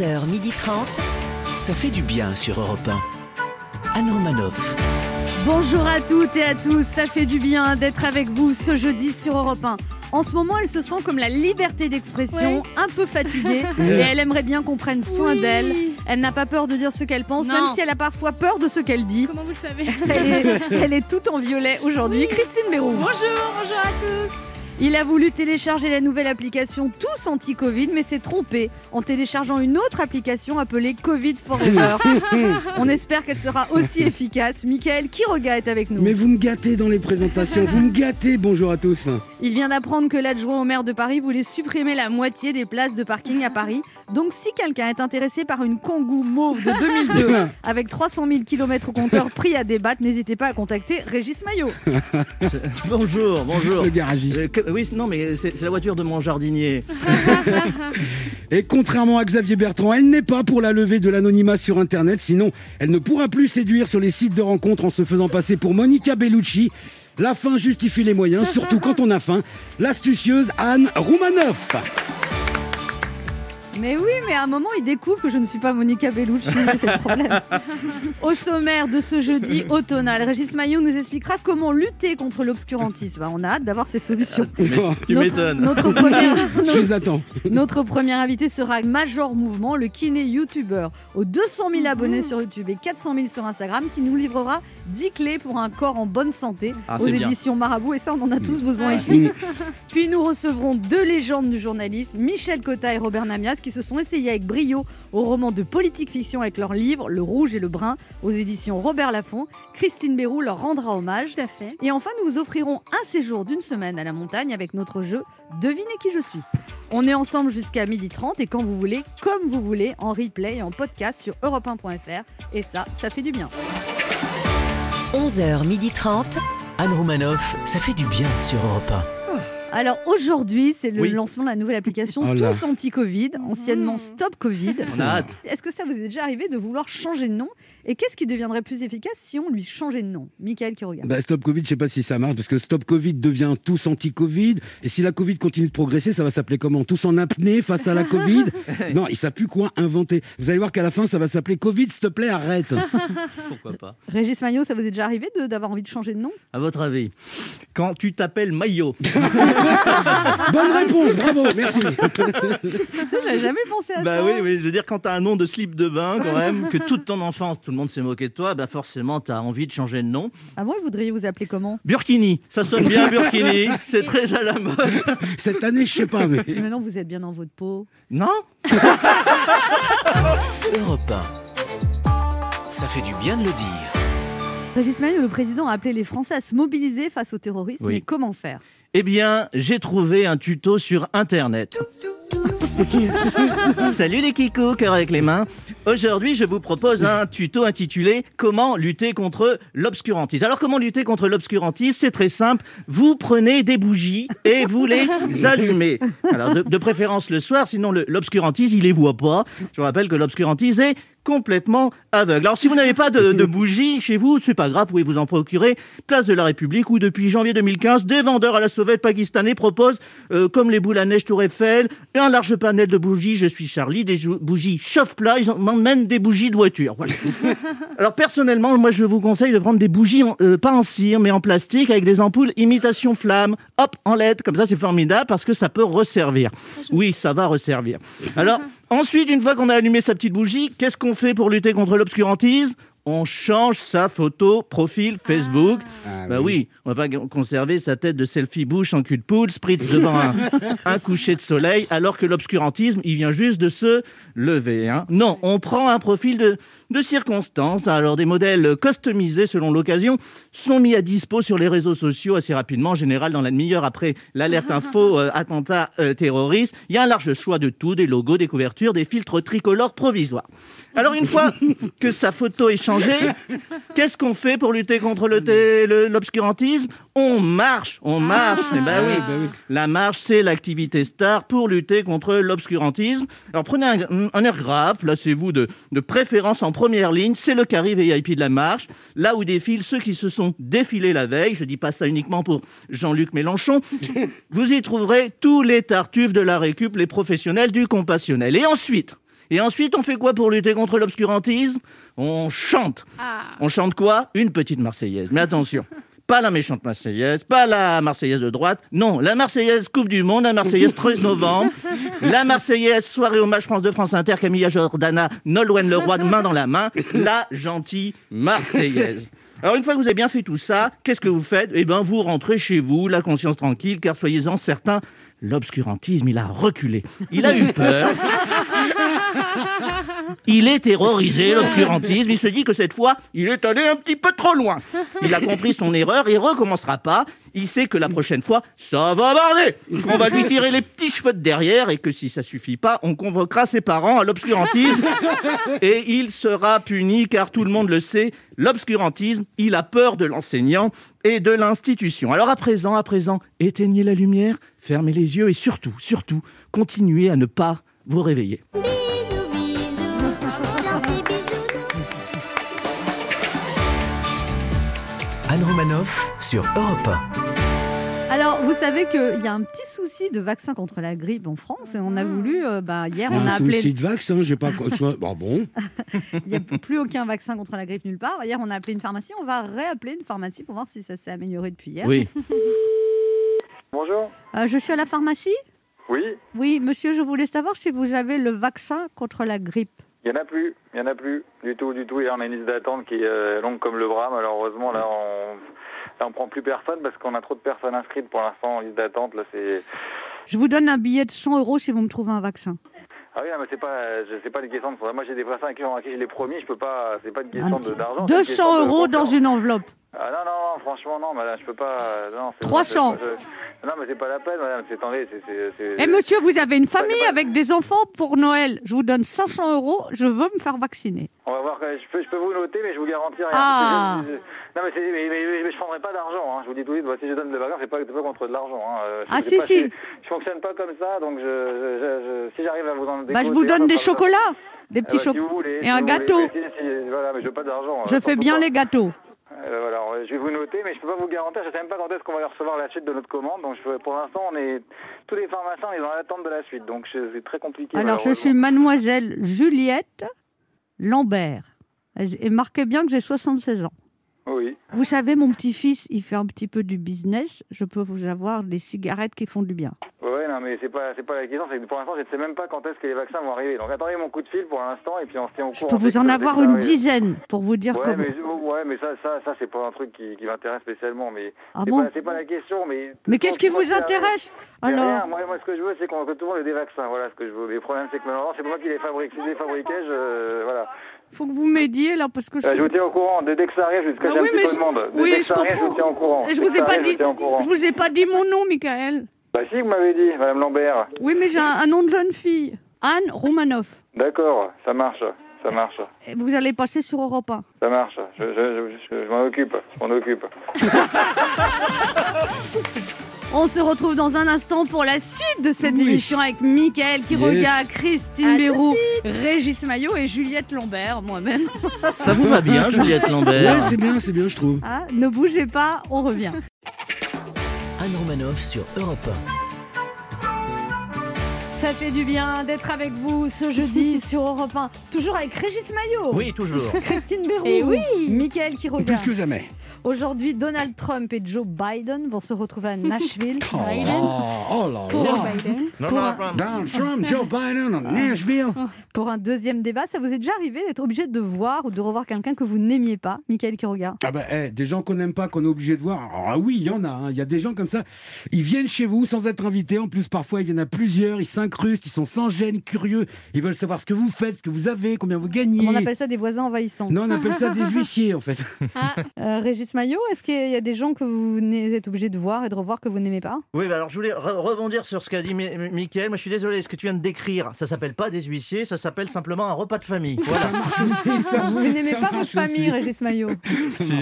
11h30. Ça fait du bien sur Europe 1. Anne Romanoff. Bonjour à toutes et à tous, ça fait du bien d'être avec vous ce jeudi sur Europe 1. En ce moment, elle se sent comme la liberté d'expression, Oui. un peu fatiguée, et elle aimerait bien qu'on prenne soin Oui. d'elle. Elle n'a pas peur de dire ce qu'elle pense, Non. même si elle a parfois peur de ce qu'elle dit. Comment vous le savez? Elle est, elle est toute en violet aujourd'hui. Oui. Christine Béroux. Bonjour, bonjour à tous. Il a voulu télécharger la nouvelle application Tous Anti-Covid, mais s'est trompé en téléchargeant une autre application appelée Covid Forever. On espère qu'elle sera aussi efficace. Michael Quiroga est avec nous. Mais vous me gâtez dans les présentations, vous me gâtez. Bonjour à tous. Il vient d'apprendre que l'adjoint au maire de Paris voulait supprimer la moitié des places de parking à Paris. Donc si quelqu'un est intéressé par une Kangoo mauve de 2002 avec 300 000 km au compteur pris à débattre, n'hésitez pas à contacter Régis Maillot. Bonjour, bonjour. Le garagiste. Euh, que- oui, non, mais c'est c'est la voiture de mon jardinier. Et contrairement à Xavier Bertrand, elle n'est pas pour la levée de l'anonymat sur Internet, sinon elle ne pourra plus séduire sur les sites de rencontres en se faisant passer pour Monica Bellucci. La fin justifie les moyens, surtout quand on a faim. L'astucieuse Anne Roumanoff. Mais oui, mais à un moment, il découvre que je ne suis pas Monica Bellucci, c'est le problème. Au sommaire de ce jeudi automnal, Régis Maillot nous expliquera comment lutter contre l'obscurantisme. Bah, on a hâte d'avoir ces solutions. Tu Notre- m'étonnes. Notre Je les attends. Notre premier invité sera Major Mouvement, le kiné youtubeur aux 200 000 abonnés sur YouTube et 400 000 sur Instagram, qui nous livrera 10 clés pour un corps en bonne santé Ah, aux bien. éditions Marabout. Et ça, on en a tous besoin ici. Puis nous recevrons deux légendes du journalisme, Michel Cotta et Robert Namias, qui se sont essayés avec brio au roman de politique fiction avec leur livre Le Rouge et le Brun aux éditions Robert Laffont. Christine Béroux leur rendra hommage. Tout à fait. Et enfin, nous vous offrirons un séjour d'une semaine à la montagne avec notre jeu Devinez qui je suis. On est ensemble jusqu'à 12h30 et quand vous voulez, comme vous voulez, en replay et en podcast sur europe1.fr. Et ça, ça fait du bien. 11h30. Anne Romanoff. Ça fait du bien sur Europe Alors aujourd'hui, c'est le Oui. lancement de la nouvelle application Oh. Tous Anti-Covid, anciennement Stop Covid. On a hâte. Est-ce que ça vous est déjà arrivé de vouloir changer de nom Et qu'est-ce qui deviendrait plus efficace si on lui changeait de nom? Michael qui regarde. Bah, stop Covid, je sais pas si ça marche, parce que Stop Covid devient tous anti-Covid. Et si la Covid continue de progresser, ça va s'appeler comment? Tous en apnée face à la Covid? Non, il savent plus quoi inventer. Vous allez voir qu'à la fin, ça va s'appeler Covid, s'il te plaît, arrête. Pourquoi pas Régis Maillot, ça vous est déjà arrivé de- d'avoir envie de changer de nom? À votre avis, quand tu t'appelles Maillot, Bonne réponse, bravo, merci. Ça, j'avais jamais pensé à bah ça. oui, oui, je veux dire, quand t'as un nom de slip de bain, quand même, que toute ton enfance, tout le monde s'est moqué de toi, bah forcément, t'as envie de changer de nom. Ah bon, vous voudriez vous appeler comment? Burkini, ça sonne bien, Burkini, c'est très à la mode. Cette année, je sais pas, mais. Mais Maintenant, vous êtes bien dans votre peau. Non? 1. Europe 1. Ça fait du bien de le dire. Régis Maillot, le président, a appelé les Français à se mobiliser face au terrorisme. Oui. Mais comment faire? Eh bien, j'ai trouvé un tuto sur Internet. Salut les kikous, cœur avec les mains. Aujourd'hui, je vous propose un tuto intitulé Comment lutter contre l'obscurantisme. Alors, comment lutter contre l'obscurantisme C'est très simple. Vous prenez des bougies et vous les allumez. Alors, de, de préférence le soir, sinon l'obscurantisme, il les voit pas. Je vous rappelle que l'obscurantisme est complètement aveugle. Alors, si vous n'avez pas de, de bougies chez vous, c'est pas grave, vous pouvez vous en procurer. Place de la République, où depuis janvier 2015, des vendeurs à la sauvette pakistanais proposent, euh, comme les boules à neige Tour Eiffel, un large panel de bougies. Je suis Charlie, des bougies chauffe-plat. Ils m'emmènent des bougies de voiture. Voilà. Alors, personnellement, moi, je vous conseille de prendre des bougies, en- euh, pas en cire, mais en plastique, avec des ampoules imitation flamme. Hop, en LED, comme ça, c'est formidable parce que ça peut resservir. Oui, ça va resservir. Alors, ensuite, une fois qu'on a allumé sa petite bougie, qu'est-ce qu'on fait pour lutter contre l'obscurantisme on change sa photo profil Facebook. Ah bah oui, on va pas conserver sa tête de selfie bouche en cul de poule, spritz devant un, un coucher de soleil, alors que l'obscurantisme, il vient juste de se lever. hein. Non, on prend un profil de, de circonstance. Alors des modèles customisés selon l'occasion sont mis à dispo sur les réseaux sociaux assez rapidement, en général dans la demi-heure après l'alerte info euh, attentat euh, terroriste. Il y a un large choix de tout, des logos, des couvertures, des filtres tricolores provisoires. Alors une fois que sa photo est changée, qu'est-ce qu'on fait pour lutter contre l'obscurantisme? On marche, on marche. Eh ben oui, bah oui. la marche, c'est l'activité star pour lutter contre l'obscurantisme. Alors prenez un, un air grave, placez-vous de, de préférence en première ligne, c'est le carré VIP de la marche, là où défilent ceux qui se sont défilés la veille. Je dis pas ça uniquement pour Jean-Luc Mélenchon. Vous y trouverez tous les tartuffes de la récup, les professionnels du compassionnel. Et ensuite, Et ensuite, on fait quoi pour lutter contre l'obscurantisme? On chante. On chante quoi? Une petite Marseillaise. Mais attention, pas la méchante Marseillaise, pas la Marseillaise de droite. Non, la Marseillaise Coupe du Monde, la Marseillaise 13 novembre, la Marseillaise soirée hommage France de France Inter, Camilla Jordana, Nolwenn Leroy, main dans la main, la gentille Marseillaise. Alors une fois que vous avez bien fait tout ça, qu'est-ce que vous faites? Eh bien, vous rentrez chez vous, la conscience tranquille, car soyez-en certains, l'obscurantisme, il a reculé. Il a eu peur. Il est terrorisé, l'obscurantisme. Il se dit que cette fois, il est allé un petit peu trop loin. Il a compris son erreur et recommencera pas. Il sait que la prochaine fois, ça va barder. On va lui tirer les petits cheveux de derrière et que si ça suffit pas, on convoquera ses parents à l'obscurantisme et il sera puni car tout le monde le sait, l'obscurantisme, il a peur de l'enseignant et de l'institution. Alors à présent, à présent, éteignez la lumière, fermez les yeux et surtout, surtout, continuez à ne pas vous réveiller. Sur Europe Alors, vous savez qu'il y a un petit souci de vaccin contre la grippe en France et on a voulu, euh, bah, hier, Il y a on a un appelé. souci de vaccin, j'ai pas. Bah bon. Il n'y a plus aucun vaccin contre la grippe nulle part. Hier, on a appelé une pharmacie. On va réappeler une pharmacie pour voir si ça s'est amélioré depuis hier. Oui. Bonjour. Euh, je suis à la pharmacie? Oui, Oui, monsieur, je voulais savoir si vous avez le vaccin contre la grippe. Il n'y en a plus. Il n'y en a plus du tout, du tout. Et on a une liste d'attente qui est euh, longue comme le bras. Malheureusement, là, on là, on prend plus personne parce qu'on a trop de personnes inscrites pour l'instant en liste d'attente. Là, c'est. Je vous donne un billet de 100 euros si vous me trouvez un vaccin. Ah oui, non, mais c'est pas, je sais pas des questions de. Moi, j'ai des personnes à qui, je l'ai promis. Je peux pas. C'est pas une question d'argent. c'est une question 200 de euros dans une enveloppe. Ah non, non, non, franchement, non, madame, je peux pas. euh, Non, c'est- 300. je- Non, mais c'est pas la peine, madame. C'est attendez, c'est. c'est- c'est- Eh monsieur, vous avez une c'est famille avec des enfants pour Noël. Je vous donne 500 euros. Je veux me faire vacciner. On va voir. Je peux, je peux vous noter, mais je vous garantis rien. Ah. Je- je- Non, mais, c'est- mais, mais- mais- mais je prendrai pas d'argent. Hein. Je vous dis tout de suite. si je donne des vacances, c'est pas, c'est pas contre de l'argent. Hein. Euh, je- Ah, c'est si, pas- si. Je, je fonctionne pas comme ça, donc je, je- je- je- si j'arrive à vous en Bah, je décoter, vous donne ça des sera- chocolats, des Eh petits bah, si chocolats. vous voulez, et si un vous gâteau. voulez. Mais si- si- voilà, mais je veux pas d'argent. Je fais bien les gâteaux. Euh, alors, je vais vous noter, mais je peux pas vous garantir. Je sais même pas quand est-ce qu'on va recevoir la suite de notre commande. Donc, je, pour l'instant, on est tous les pharmaciens, on est dans l'attente de la suite. Donc, c'est très compliqué. Alors, je suis mademoiselle Juliette Lambert. Et marquez bien que j'ai 76 ans. Oui. Vous savez, mon petit-fils, il fait un petit peu du business. Je peux vous avoir des cigarettes qui font du bien. Ouais, non, mais c'est pas, c'est pas la question. C'est que pour l'instant, je ne sais même pas quand est-ce que les vaccins vont arriver. Donc, attendez mon coup de fil pour l'instant, et puis on se tient au Je courant. peux vous en avoir une dizaine pour vous dire Ouais, comment. mais, ouais, mais ça, ça, ça c'est pas un truc qui, qui m'intéresse spécialement. Mais Ah c'est bon pas, c'est pas la question. Mais, Mais qu'est-ce qui vous intéresse Alors moi, moi, ce que je veux, c'est qu'on que tout le monde ait des vaccins. Voilà ce que je veux. Mais le problème, c'est que malheureusement, c'est moi qui les fabrique. Si je les fabriquais, je, voilà. Faut que vous m'aidiez là parce que je. Euh, je vous tiens au courant. Dès, dès que ça arrive, je cacher Ah oui, un petit peu je- de monde. Dès, oui, dès que je ça arrive, je vous tiens au courant. Je Dès vous que ai ça pas arrive, dit. Je. Je vous ai pas dit mon nom, Michael. Bah si, vous m'avez dit, Madame Lambert. Oui, mais j'ai un, un nom de jeune fille. Anne Romanoff. D'accord, ça marche, ça marche, Et Vous allez passer sur Europe 1. ça marche. Je, je, je, je- je m'en occupe, je m'en occupe. On se retrouve dans un instant pour la suite de cette Oui. émission avec Mickaël qui Yes. Christine À tout de Béroux, Régis Maillot et Juliette Lambert, moi-même. Ça vous va bien, Juliette Lambert Ouais, c'est bien, c'est bien, je trouve. Ah, ne bougez pas, on revient. Anne Romanoff sur Europe Ça fait du bien d'être avec vous ce jeudi sur Europe 1. Toujours avec Régis Maillot. Oui, toujours. Christine Béroux. Eh oui. Mickaël qui Plus que jamais. Aujourd'hui, Donald Trump et Joe Biden vont se retrouver à Nashville. Oh, oh là Pour, là. Pour un- non. Donald Trump, Joe Biden, à Nashville. pour un deuxième débat, ça vous est déjà arrivé d'être obligé de voir ou de revoir quelqu'un que vous n'aimiez pas Mickaël qui regarde. Ah bah, eh, des gens qu'on n'aime pas, qu'on est obligé de voir. Alors, ah oui, il y en a. hein. Il y a des gens comme ça. Ils viennent chez vous sans être invités. En plus, parfois, ils viennent à plusieurs. Ils s'incrustent. Ils sont sans gêne, curieux. Ils veulent savoir ce que vous faites, ce que vous avez, combien vous gagnez. On appelle ça des voisins envahissants. Non, on appelle ça des huissiers, en fait. Euh, Régis Maillot, est-ce qu'il y a des gens que vous êtes obligé de voir et de revoir que vous n'aimez pas? Oui, bah alors je voulais re- rebondir sur ce qu'a dit Mi- Mi- Mickaël. Moi, je suis désolé, ce que tu viens de décrire, ça s'appelle pas des huissiers, ça s'appelle simplement un repas de famille. Voilà. Ça marche aussi. Ça, Vous n'aimez pas votre famille, aussi. Régis Maillot Si.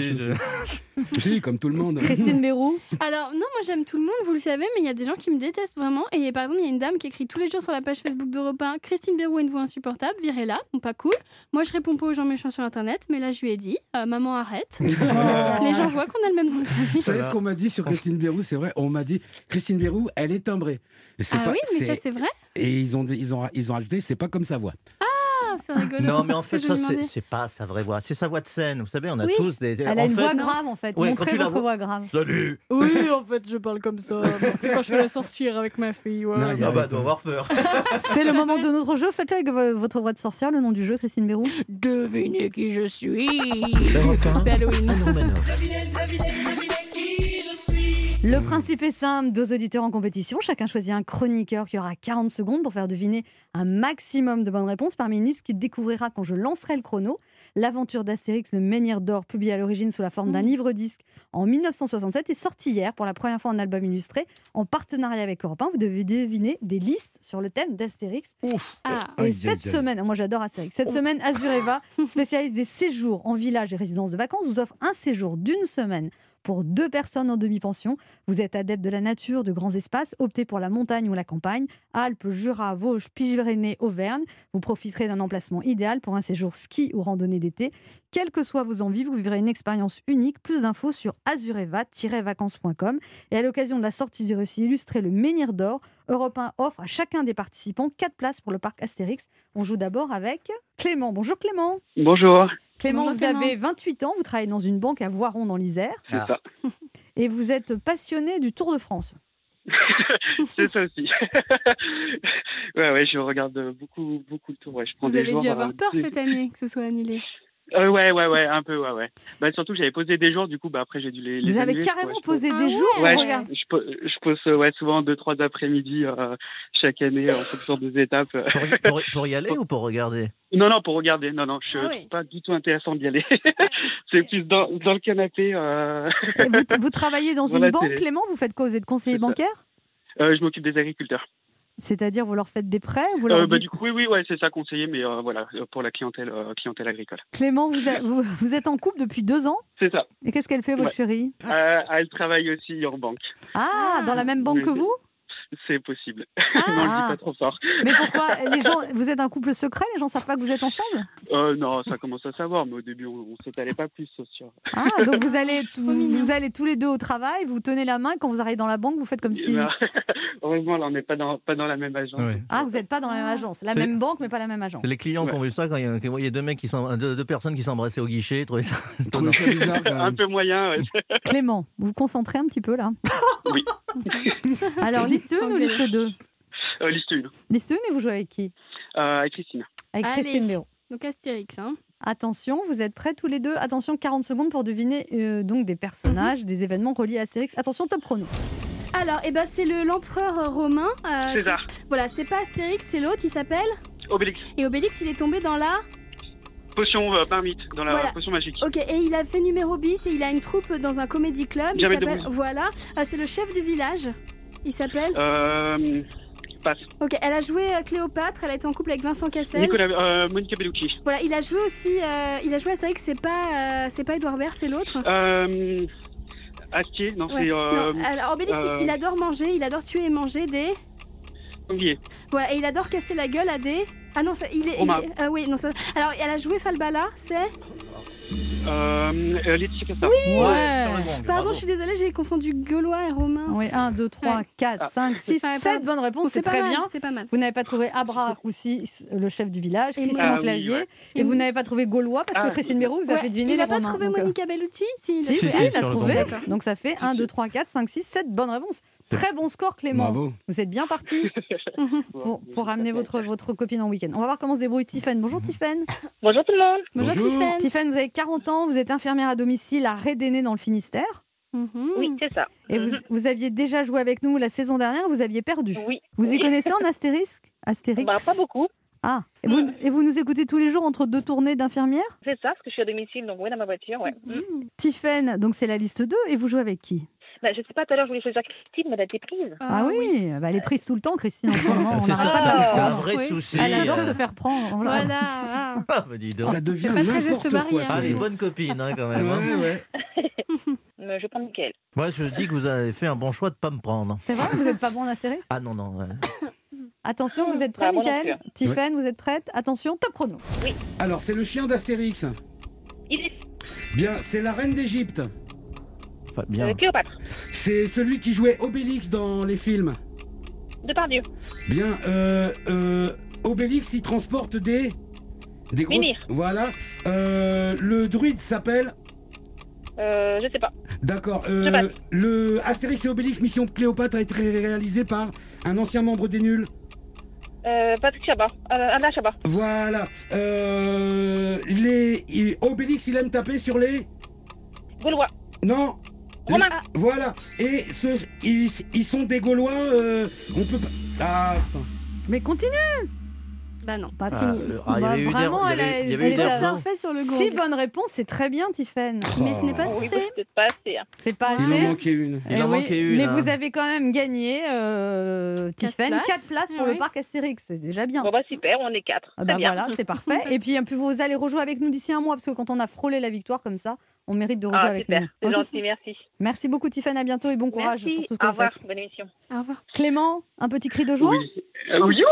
Si, comme tout le monde. Christine Béroux Alors, non, moi j'aime tout le monde, vous le savez, mais il y a des gens qui me détestent vraiment. Et par exemple, il y a une dame qui écrit tous les jours sur la page Facebook d'Europe 1 Christine Bérou a une voix insupportable, virez-la, bon, pas cool. Moi je réponds pas aux gens méchants sur internet, mais là je lui ai dit euh, Maman, arrête. Les gens voient qu'on a le même nom de famille. Vous savez ce qu'on m'a dit sur Christine Bérou C'est vrai, on m'a dit Christine Bérou, elle est timbrée. Et Ah pas- oui, mais ça c'est- vrai. Et ils ont, ils ont, ils ont rajouté, c'est pas comme sa voix. C'est rigolo. Non, mais en fait, ça, c'est pas sa vraie voix. C'est sa voix de scène. Vous savez, on a Oui. tous des. Elle en a une fait, voix grave en fait. Ouais, Montrez votre voix grave. Salut Oui, en fait, je parle comme ça. C'est quand je fais la sorcière avec ma fille. ouais. Non, il y a- Ah bah, doit avoir peur. C'est le moment de notre jeu. Faites-le avec vo- votre voix de sorcière, le nom du jeu, Christine Bérou. Devinez qui je suis. C'est Halloween. Anne Romanoff. Le principe est simple, deux auditeurs en compétition, chacun choisit un chroniqueur qui aura 40 secondes pour faire deviner un maximum de bonnes réponses parmi une liste qu'il découvrira quand je lancerai le chrono. L'aventure d'Astérix, le menhir d'or, publié à l'origine sous la forme d'un Mmh. livre-disque en 1967, est sorti hier pour la première fois en album illustré en partenariat avec Europe 1. Vous devez deviner des listes sur le thème d'Astérix. Ah, Et Aïe, cette semaine, moi j'adore Astérix, cette semaine, Azureva, spécialiste des séjours en village et résidences de vacances, vous offre un séjour d'une semaine pour deux personnes en demi-pension. Vous êtes adepte de la nature, de grands espaces, optez pour la montagne ou la campagne, Alpes, Jura, Vosges, Pyrénées, Auvergne. Vous profiterez d'un emplacement idéal pour un séjour ski ou randonnée d'été. Quelles que soient vos envies, vous vivrez une expérience unique. Plus d'infos sur azureva-vacances.com. Et à l'occasion de la sortie du récit illustré Le Menhir d'Or, Europe 1 offre à chacun des participants quatre places pour le parc Astérix. On joue d'abord avec Clément. Bonjour Clément. Bonjour, Clément, Bonjour vous Clément. avez 28 ans, vous travaillez dans une banque à Voiron dans l'Isère c'est Ah. ça. et vous êtes passionné du Tour de France. c'est ça aussi. ouais, ouais, je regarde beaucoup, beaucoup le tour. Ouais, je prends vous des avez dû avoir peur des- cette année que ce soit annulé. Euh, ouais, ouais, ouais, un peu, ouais, ouais. Bah, surtout que j'avais posé des jours, du coup, bah, après, j'ai dû les. les Vous avez annuler, carrément ouais, posé Ah des ouais. jours Ouais, je- regarde. Je, po- je pose euh, ouais, souvent deux, trois après-midi euh, chaque année en fonction des étapes. Pour, y- pour- pour y aller ou pour regarder? Non, non, pour regarder. Non, non, je Ah suis oui. pas du tout intéressant d'y aller. c'est plus dans, dans le canapé. Euh... Vous, vous travaillez dans Dans une banque, télé. Clément? Vous faites quoi? Vous êtes conseiller bancaire? Euh, je m'occupe des agriculteurs. C'est-à-dire, vous leur faites des prêts vous leur Euh, bah, dites- du coup, oui, oui, ouais, c'est ça conseiller, mais euh, voilà, euh, pour la clientèle, euh, clientèle agricole. Clément, vous, a- vous- vous êtes en couple depuis deux ans? C'est ça. Et qu'est-ce qu'elle fait, votre Ouais. chérie? Elle travaille aussi en banque. ah, Ah. dans la même banque Oui, que vous? C'est possible. Ah. non, je dis Ah. pas trop fort. Mais pourquoi les gens, Vous êtes un couple secret Les gens savent pas que vous êtes ensemble? Euh, non, ça commence à savoir, mais au début, on, on s'étalait pas plus sur. Ah, donc vous allez, vous, allez tous les deux au travail, vous tenez la main, quand vous arrivez dans la banque, vous faites comme si... Ben, heureusement, là, on n'est pas dans, pas dans la même agence. Ouais. Ah, vous n'êtes pas dans la même agence. La C'est- même banque, mais pas la même agence. C'est les clients qui ont vu ça quand il y a, deux mecs qui deux, deux personnes qui s'embrassaient au guichet, ils trouvaient ça ça bizarre quand Un peu moyen, ouais. Clément, vous vous concentrez un petit peu là Oui. Alors, liste 1 ou liste 2 Euh, liste 1. Liste 1 et vous jouez avec qui? Euh, avec Christine. Avec Allez. Christine Béraud. Donc Astérix, hein. Attention, vous êtes prêts tous les deux? Attention, 40 secondes pour deviner euh, donc des personnages, des événements reliés à Astérix. Attention, top chrono. Alors, eh ben, c'est le l'empereur romain. euh, César. voilà, c'est pas Astérix, c'est l'autre, il s'appelle. Obélix. Et Obélix, il est tombé dans la. Potion euh, marmite, dans la Voilà. potion magique. Ok, et il a fait numéro bis et il a une troupe dans un comédie club. Il s'appelle. Voilà, Ah, c'est le chef du village. Il s'appelle. Euh, passe. Ok, elle a joué euh, Cléopâtre, elle a été en couple avec Vincent Cassel. Nicolas, euh, Monica Bellucci. Voilà, il a joué aussi. euh, il a joué Astérix, c'est pas, euh, c'est pas Edouard Baird, c'est l'autre. Euh, Astier, non, Ouais. c'est alors Obélix, il- il adore manger, il adore tuer et manger des. Sanglier. Voilà, et il adore casser la gueule à des. Ah non, ça- il est. il est- ah oui, non, c'est pas. Alors, elle a joué Falbala, c'est. Euh, euh, Laetitia Casta. Ouais. Pardon, je suis désolée, j'ai confondu Gaulois et Romain. Oui, 1, 2, 3, Ouais. 4, Ah. 5, 6, Ouais, 7 pardon. bonnes Bon, réponses, c'est très mal, bien. C'est pas mal. Vous n'avez pas trouvé Abra Roussi, le chef du village, Et Christian Ah oui, Clavier, ouais. et vous n'avez pas trouvé Gaulois parce que Ah. Christine Béroux vous a fait deviner il les a pas Romains. trouvé euh, Monica Bellucci Si, il a trouvé. Donc ça fait 1, 2, 3, 4, 5, 6, 7 bonnes réponses. Très bon score, Clément. Bravo. Vous êtes bien parti pour, pour amener votre, votre copine en week-end. On va voir comment se débrouille Tiffen. Bonjour Tiffen. Bonjour tout le monde. Bonjour, Bonjour. Tiffen. Tiffen, vous avez 40 ans, vous êtes infirmière à domicile à Rédéné dans le Finistère. Mhm. Oui, c'est ça. Et vous, vous aviez déjà joué avec nous la saison dernière, vous aviez perdu. Oui. Vous y connaissez en astérisque Astérix? Bah, pas beaucoup. Ah, et vous, et vous nous écoutez tous les jours entre deux tournées d'infirmières? C'est ça, parce que je suis à domicile, donc oui, dans ma voiture, ouais. Mm. Tiffen, donc c'est la liste 2, et vous jouez avec qui? Bah, je sais pas, tout à l'heure, je voulais choisir Christine, mais elle a été prise. Ah, oui, bah, elle est prise tout le temps, Christine, en ce moment. On C'est un vrai Oui. souci. Elle adore euh. se faire prendre. Voilà. Voilà. ah. Ah, bah dis donc. Ça devient pas très geste n'importe quoi. Ah, ce les bonnes copines, hein, quand même. hein. Ouais, ouais. Mais je prends Mickaël. Moi, je dis que vous avez fait un bon choix de pas me prendre. C'est vrai, vous n'êtes pas bon en Astérix Ah non, non. ouais. Attention, vous êtes prêts, Michael? Tiffen, vous êtes prête? Attention, top chrono. Alors, c'est le chien d'Astérix. Il est Bien, c'est la reine d'Égypte. Bien. euh, Cléopâtre. C'est celui qui jouait Obélix dans les films. Depardieu. Bien, euh, euh, Obélix, il transporte des... Des grosses... Mimir. Voilà. Euh, le druide s'appelle Euh, je sais pas. D'accord. Je Euh, passe. le Astérix et Obélix Mission Cléopâtre a été réalisé par un ancien membre des Nuls. Euh, Patrick Chabat. Anna Chabat. Voilà. Euh, les Obélix, il aime taper sur les. Gaulois. Non. Romain. Les- Voilà. Et ce, ils, ils sont des Gaulois. euh, on peut pas. Ah. Mais continue Bah non. Pas fini. ah, il y avait eu des- vraiment, il y elle avait- a- elle. Surfer sur le gong. Six bonnes réponses, c'est très bien, Tiffen. Mais ce n'est pas Oui, censé. bah, c'est pas assez. hein. C'est pas Il en assez. manquait une. Il Eh en oui, manquait une, Mais hein. vous avez quand même gagné, euh, Quatre Tiffen, places. 4 places pour le oui. parc Astérix. C'est déjà bien. Bon, bah, super, on est quatre. Ah Très bah bien. voilà, c'est parfait. Et puis, et puis vous allez rejouer avec nous d'ici un mois, parce que quand on a frôlé la victoire comme ça, on mérite de rejouer Ah, avec super. nous. C'est gentil, merci. Merci beaucoup, Tiffen. À bientôt et bon courage Merci. pour tout ce que Au revoir. Bonne émission. Au revoir. Clément, un petit cri de joie Oui. Euh, oui.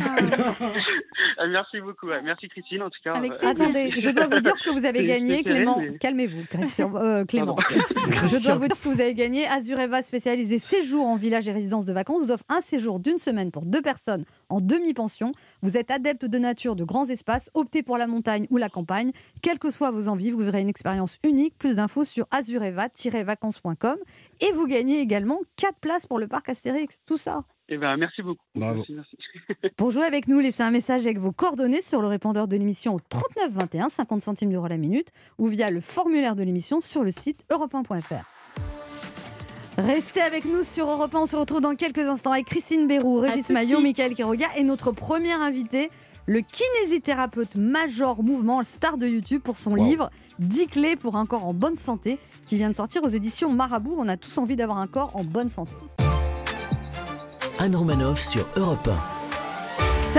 Ah, merci beaucoup. Merci Christine en tout cas. Avec Euh, plaisir. Attendez, je dois vous dire ce que vous avez gagné, Clément. mais- Calmez-vous, Christian, euh, Clément. Je dois vous dire ce que vous avez gagné. Azureva spécialisé séjour en village et résidence de vacances vous offre un séjour d'une semaine pour deux personnes en demi-pension. Vous êtes adepte de nature, de grands espaces, optez pour la montagne ou la campagne. Quelles que soient vos envies, vous verrez une expérience unique. Plus d'infos sur azureva-vacances.com. Et vous gagnez également 4 places pour le parc Astérix. Tout ça. Eh ben, merci beaucoup. Bravo. Merci, merci. Pour jouer avec nous, laissez un message avec vos coordonnées sur le répondeur de l'émission au 39 21, 50 centimes d'euros la minute, ou via le formulaire de l'émission sur le site europe1.fr. Restez avec nous sur Europe 1. On se retrouve dans quelques instants avec Christine Bérou, Régis Maillot. Michael Quiroga et notre premier invité, le kinésithérapeute Major Mouvement, le star de YouTube, pour son Wow. livre 10 clés pour un corps en bonne santé, qui vient de sortir aux éditions Marabout. On a tous envie d'avoir un corps en bonne santé. Anne Romanoff sur Europe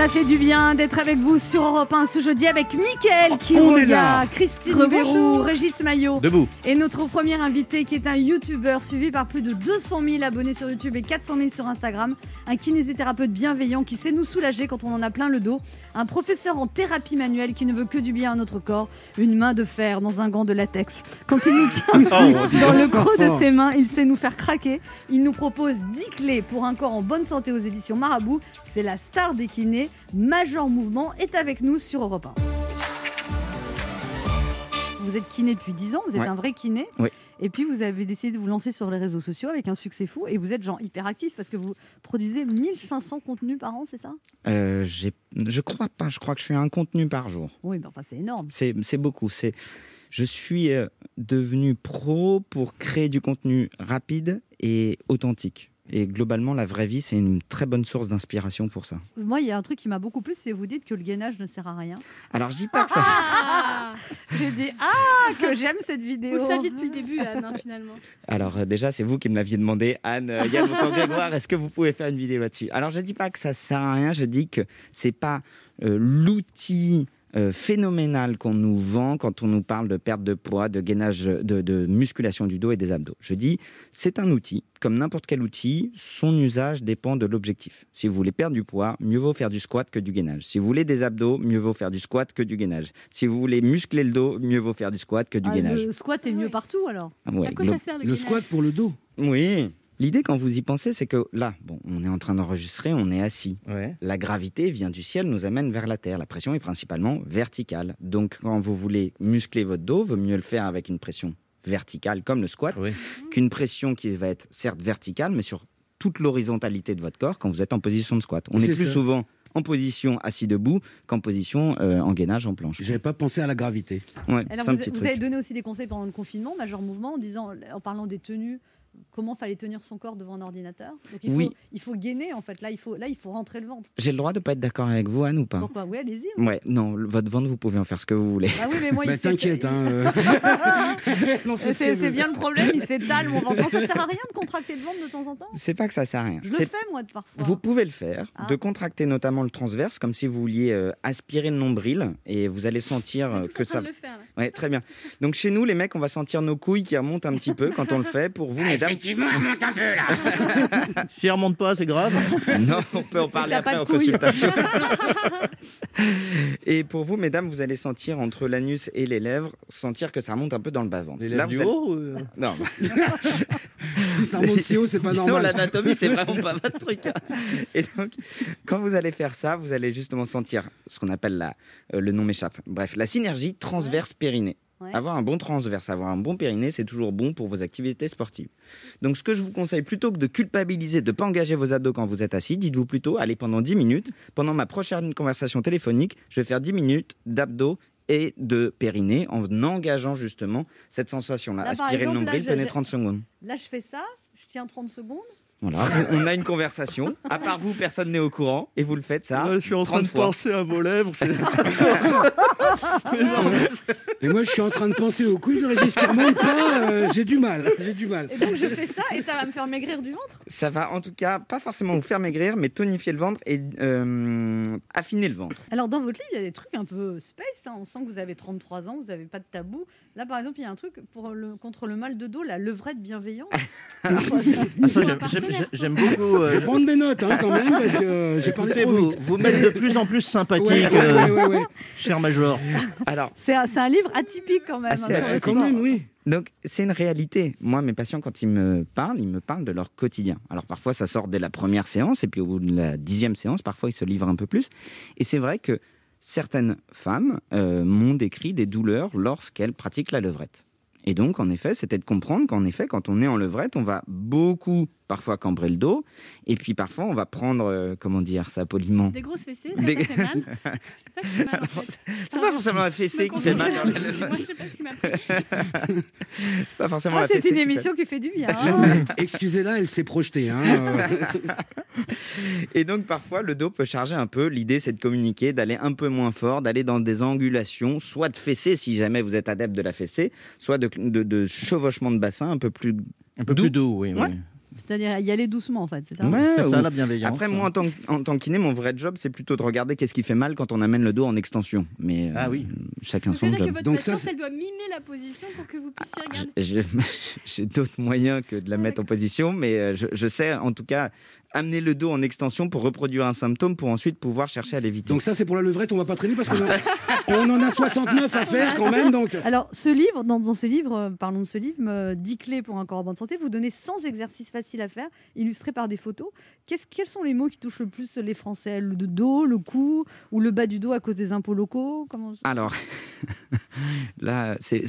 Ça fait du bien d'être avec vous sur Europe 1 ce jeudi avec Mickaël qui On est là. Christine. Bérou, Régis Maillot Debout. et notre premier invité qui est un YouTuber suivi par plus de 200 000 abonnés sur YouTube et 400 000 sur Instagram, un kinésithérapeute bienveillant qui sait nous soulager quand on en a plein le dos, un professeur en thérapie manuelle qui ne veut que du bien à notre corps, une main de fer dans un gant de latex. Quand il nous tient Oh, dans le creux de ses mains, il sait nous faire craquer. Il nous propose 10 clés pour un corps en bonne santé aux éditions Marabout. C'est la star des kinés. Major Mouvement est avec nous sur Europe 1. Vous êtes kiné depuis 10 ans, vous êtes Ouais. un vrai kiné. Oui. Et puis vous avez décidé de vous lancer sur les réseaux sociaux avec un succès fou. Et vous êtes genre hyper actif parce que vous produisez 1500 contenus par an, c'est ça? Euh, je crois pas. Je crois que je fais un contenu par jour. Oui, mais enfin c'est énorme. C'est beaucoup. C'est je suis euh, devenu pro pour créer du contenu rapide et authentique. Et globalement, la vraie vie, c'est une très bonne source d'inspiration pour ça. Moi, il y a un truc qui m'a beaucoup plu, c'est vous dites que le gainage ne sert à rien. Alors, je dis pas que ça. Ah, J'ai dit ah que j'aime cette vous vidéo. le saviez depuis le début, Anne, hein, finalement. Alors euh, déjà, c'est vous qui me l'aviez demandé, Anne, euh, Yann Grégoire, est-ce que vous pouvez faire une vidéo là-dessus? Alors je dis pas que ça sert à rien, je dis que c'est pas euh, l'outil euh, phénoménal qu'on nous vend quand on nous parle de perte de poids, de gainage, de, de musculation du dos et des abdos. Je dis, c'est un outil, comme n'importe quel outil, son usage dépend de l'objectif. Si vous voulez perdre du poids, mieux vaut faire du squat que du gainage. Si vous voulez des abdos, mieux vaut faire du squat que du gainage. Si vous voulez muscler le dos, mieux vaut faire du squat que du Ah, gainage. le squat est Ah mieux ouais. partout alors. Ah ouais, à quoi ça sert le, Le squat pour le dos. oui. L'idée, quand vous y pensez, c'est que là, bon, on est en train d'enregistrer, on est assis. Ouais. La gravité vient du ciel, nous amène vers la terre. La pression est principalement verticale. Donc, quand vous voulez muscler votre dos, vaut mieux le faire avec une pression verticale, comme le squat, Oui. qu'une pression qui va être certes verticale, mais sur toute l'horizontalité de votre corps quand vous êtes en position de squat. On est, plus ça. souvent en position assis debout qu'en position euh, en gainage en planche. J'avais pas pensé à la gravité. Ouais, Alors, vous, petit vous truc. avez donné aussi des conseils pendant le confinement, Major Mouvement, en, disant, en parlant des tenues, comment fallait tenir son corps devant un ordinateur. Donc il faut, Oui. il faut gainer en fait. Là, il faut, là, il faut rentrer le ventre. J'ai le droit de pas être d'accord avec vous, Anne, ou pas Pourquoi Oui, allez-y. Ouais, non, votre ventre, vous pouvez en faire ce que vous voulez. Ah oui, mais moi, Bah, il s'étale- t'inquiète, hein. euh. C'est bien le problème, il s'étale mon ventre. Non, ça sert à rien de contracter le ventre de temps en temps. C'est pas que ça sert à rien. Je le C'est fais moi parfois. Vous pouvez le faire, Ah. de contracter notamment le transverse, comme si vous vouliez euh, aspirer le nombril, et vous allez sentir euh, que ça. de le faire. là. Ouais, très bien. Donc chez nous, les mecs, on va sentir nos couilles qui remontent un petit peu quand on le fait. Pour vous, mesdames. Effectivement, elle monte un peu là. Si elle remonte pas, c'est grave. Non, on peut en parler après en consultation. et pour vous, mesdames, vous allez sentir entre l'anus et les lèvres, sentir que ça remonte un peu dans le bas-ventre. Les Là, lèvres vous du allez- haut ou- Non, si ça remonte si haut, c'est pas normal. l'anatomie, c'est vraiment pas votre truc. hein. Et donc, quand vous allez faire ça, vous allez justement sentir ce qu'on appelle la, euh, le nom m'échappe. Bref, la synergie transverse périnée. Ouais. Avoir un bon transverse, avoir un bon périnée, c'est toujours bon pour vos activités sportives. Donc, ce que je vous conseille, plutôt que de culpabiliser, de ne pas engager vos abdos quand vous êtes assis, dites-vous plutôt, allez, pendant 10 minutes, pendant ma prochaine conversation téléphonique, je vais faire 10 minutes d'abdos et de périnée en engageant justement cette sensation-là. Aspirer le nombril, tenez je- 30 secondes. Là, je fais ça, je tiens 30 secondes. Voilà, on a une conversation. À part vous, personne n'est au courant et vous le faites ça. je suis en train 30 de fois. penser à vos lèvres. Et moi, je suis en train de penser aux couilles de Régis qui remontent pas. euh, j'ai du mal. J'ai du mal. Et donc, je fais ça et ça va me faire maigrir du ventre? Ça va en tout cas pas forcément vous faire maigrir, mais tonifier le ventre et euh, affiner le ventre. Alors, dans votre livre, il y a des trucs un peu space. hein. On sent que vous avez 33 ans, vous n'avez pas de tabou. Là, par exemple, il y a un truc pour le, contre le mal de dos, la levrette bienveillante. Ah, j'aime- beaucoup. Je euh, vais prendre des notes hein, quand même parce que euh, j'ai parlé trop vous, vite. vous m'êtes de plus en plus sympathique, Ouais, ouais, euh, ouais, ouais, ouais. cher Major. Alors, C'est un, livre atypique quand même. Assez hein, le Euh, quand même, oui. donc c'est une réalité. Moi, mes patients, quand ils me parlent, ils me parlent de leur quotidien. Alors parfois, ça sort dès la première séance et puis au bout de la dixième séance, parfois, ils se livrent un peu plus. Et c'est vrai que certaines femmes euh, m'ont décrit des douleurs lorsqu'elles pratiquent la levrette. Et donc, en effet, c'était de comprendre qu'en effet, quand on est en levrette, on va beaucoup, parfois, cambrer le dos. Et puis, parfois, on va prendre, euh, comment dire ça poliment Des grosses fessées, ça, Des- ça fait mal. C'est ça qui fait mal en fait. C'est pas forcément la fessée qui fait mal. la- Moi, je sais pas ce qui m'a pris. C'est pas forcément Ah, la c'est fessée. une qui fait- émission qui fait du bien. hein. Excusez-la, elle s'est projetée. Hein, euh. Et donc parfois le dos peut charger un peu. L'idée c'est de communiquer, d'aller un peu moins fort, d'aller dans des angulations, soit de fessée si jamais vous êtes adepte de la fessée, soit de, de, de chevauchement de bassin un peu plus. Un peu Doux. plus doux, oui. oui. C'est-à-dire y aller doucement en fait. c'est ça Ouais, C'est ça ou- la bienveillance. Après moi en tant, en tant que kiné, mon vrai job c'est plutôt de regarder qu'est-ce qui fait mal quand on amène le dos en extension. Mais euh, Ah oui. chacun son dire que job. votre Donc ça, elle doit mimer la position pour que vous puissiez regarder. Je- je- J'ai d'autres moyens que de la Ah, mettre en position, mais euh, je, je sais en tout cas amener le dos en extension pour reproduire un symptôme pour ensuite pouvoir chercher à l'éviter. Donc ça, c'est pour la levrette. On va pas traîner parce qu'on on en a 69 à faire quand même. Donc Alors, ce livre, dans, dans ce livre, euh, parlons de ce livre, euh, 10 clés pour un corps en bonne santé, vous donnez 100 exercices faciles à faire, illustrés par des photos. Quels sont les mots qui touchent le plus les Français? Le dos, le cou ou le bas du dos à cause des impôts locaux? Comment... Alors, là, c'est,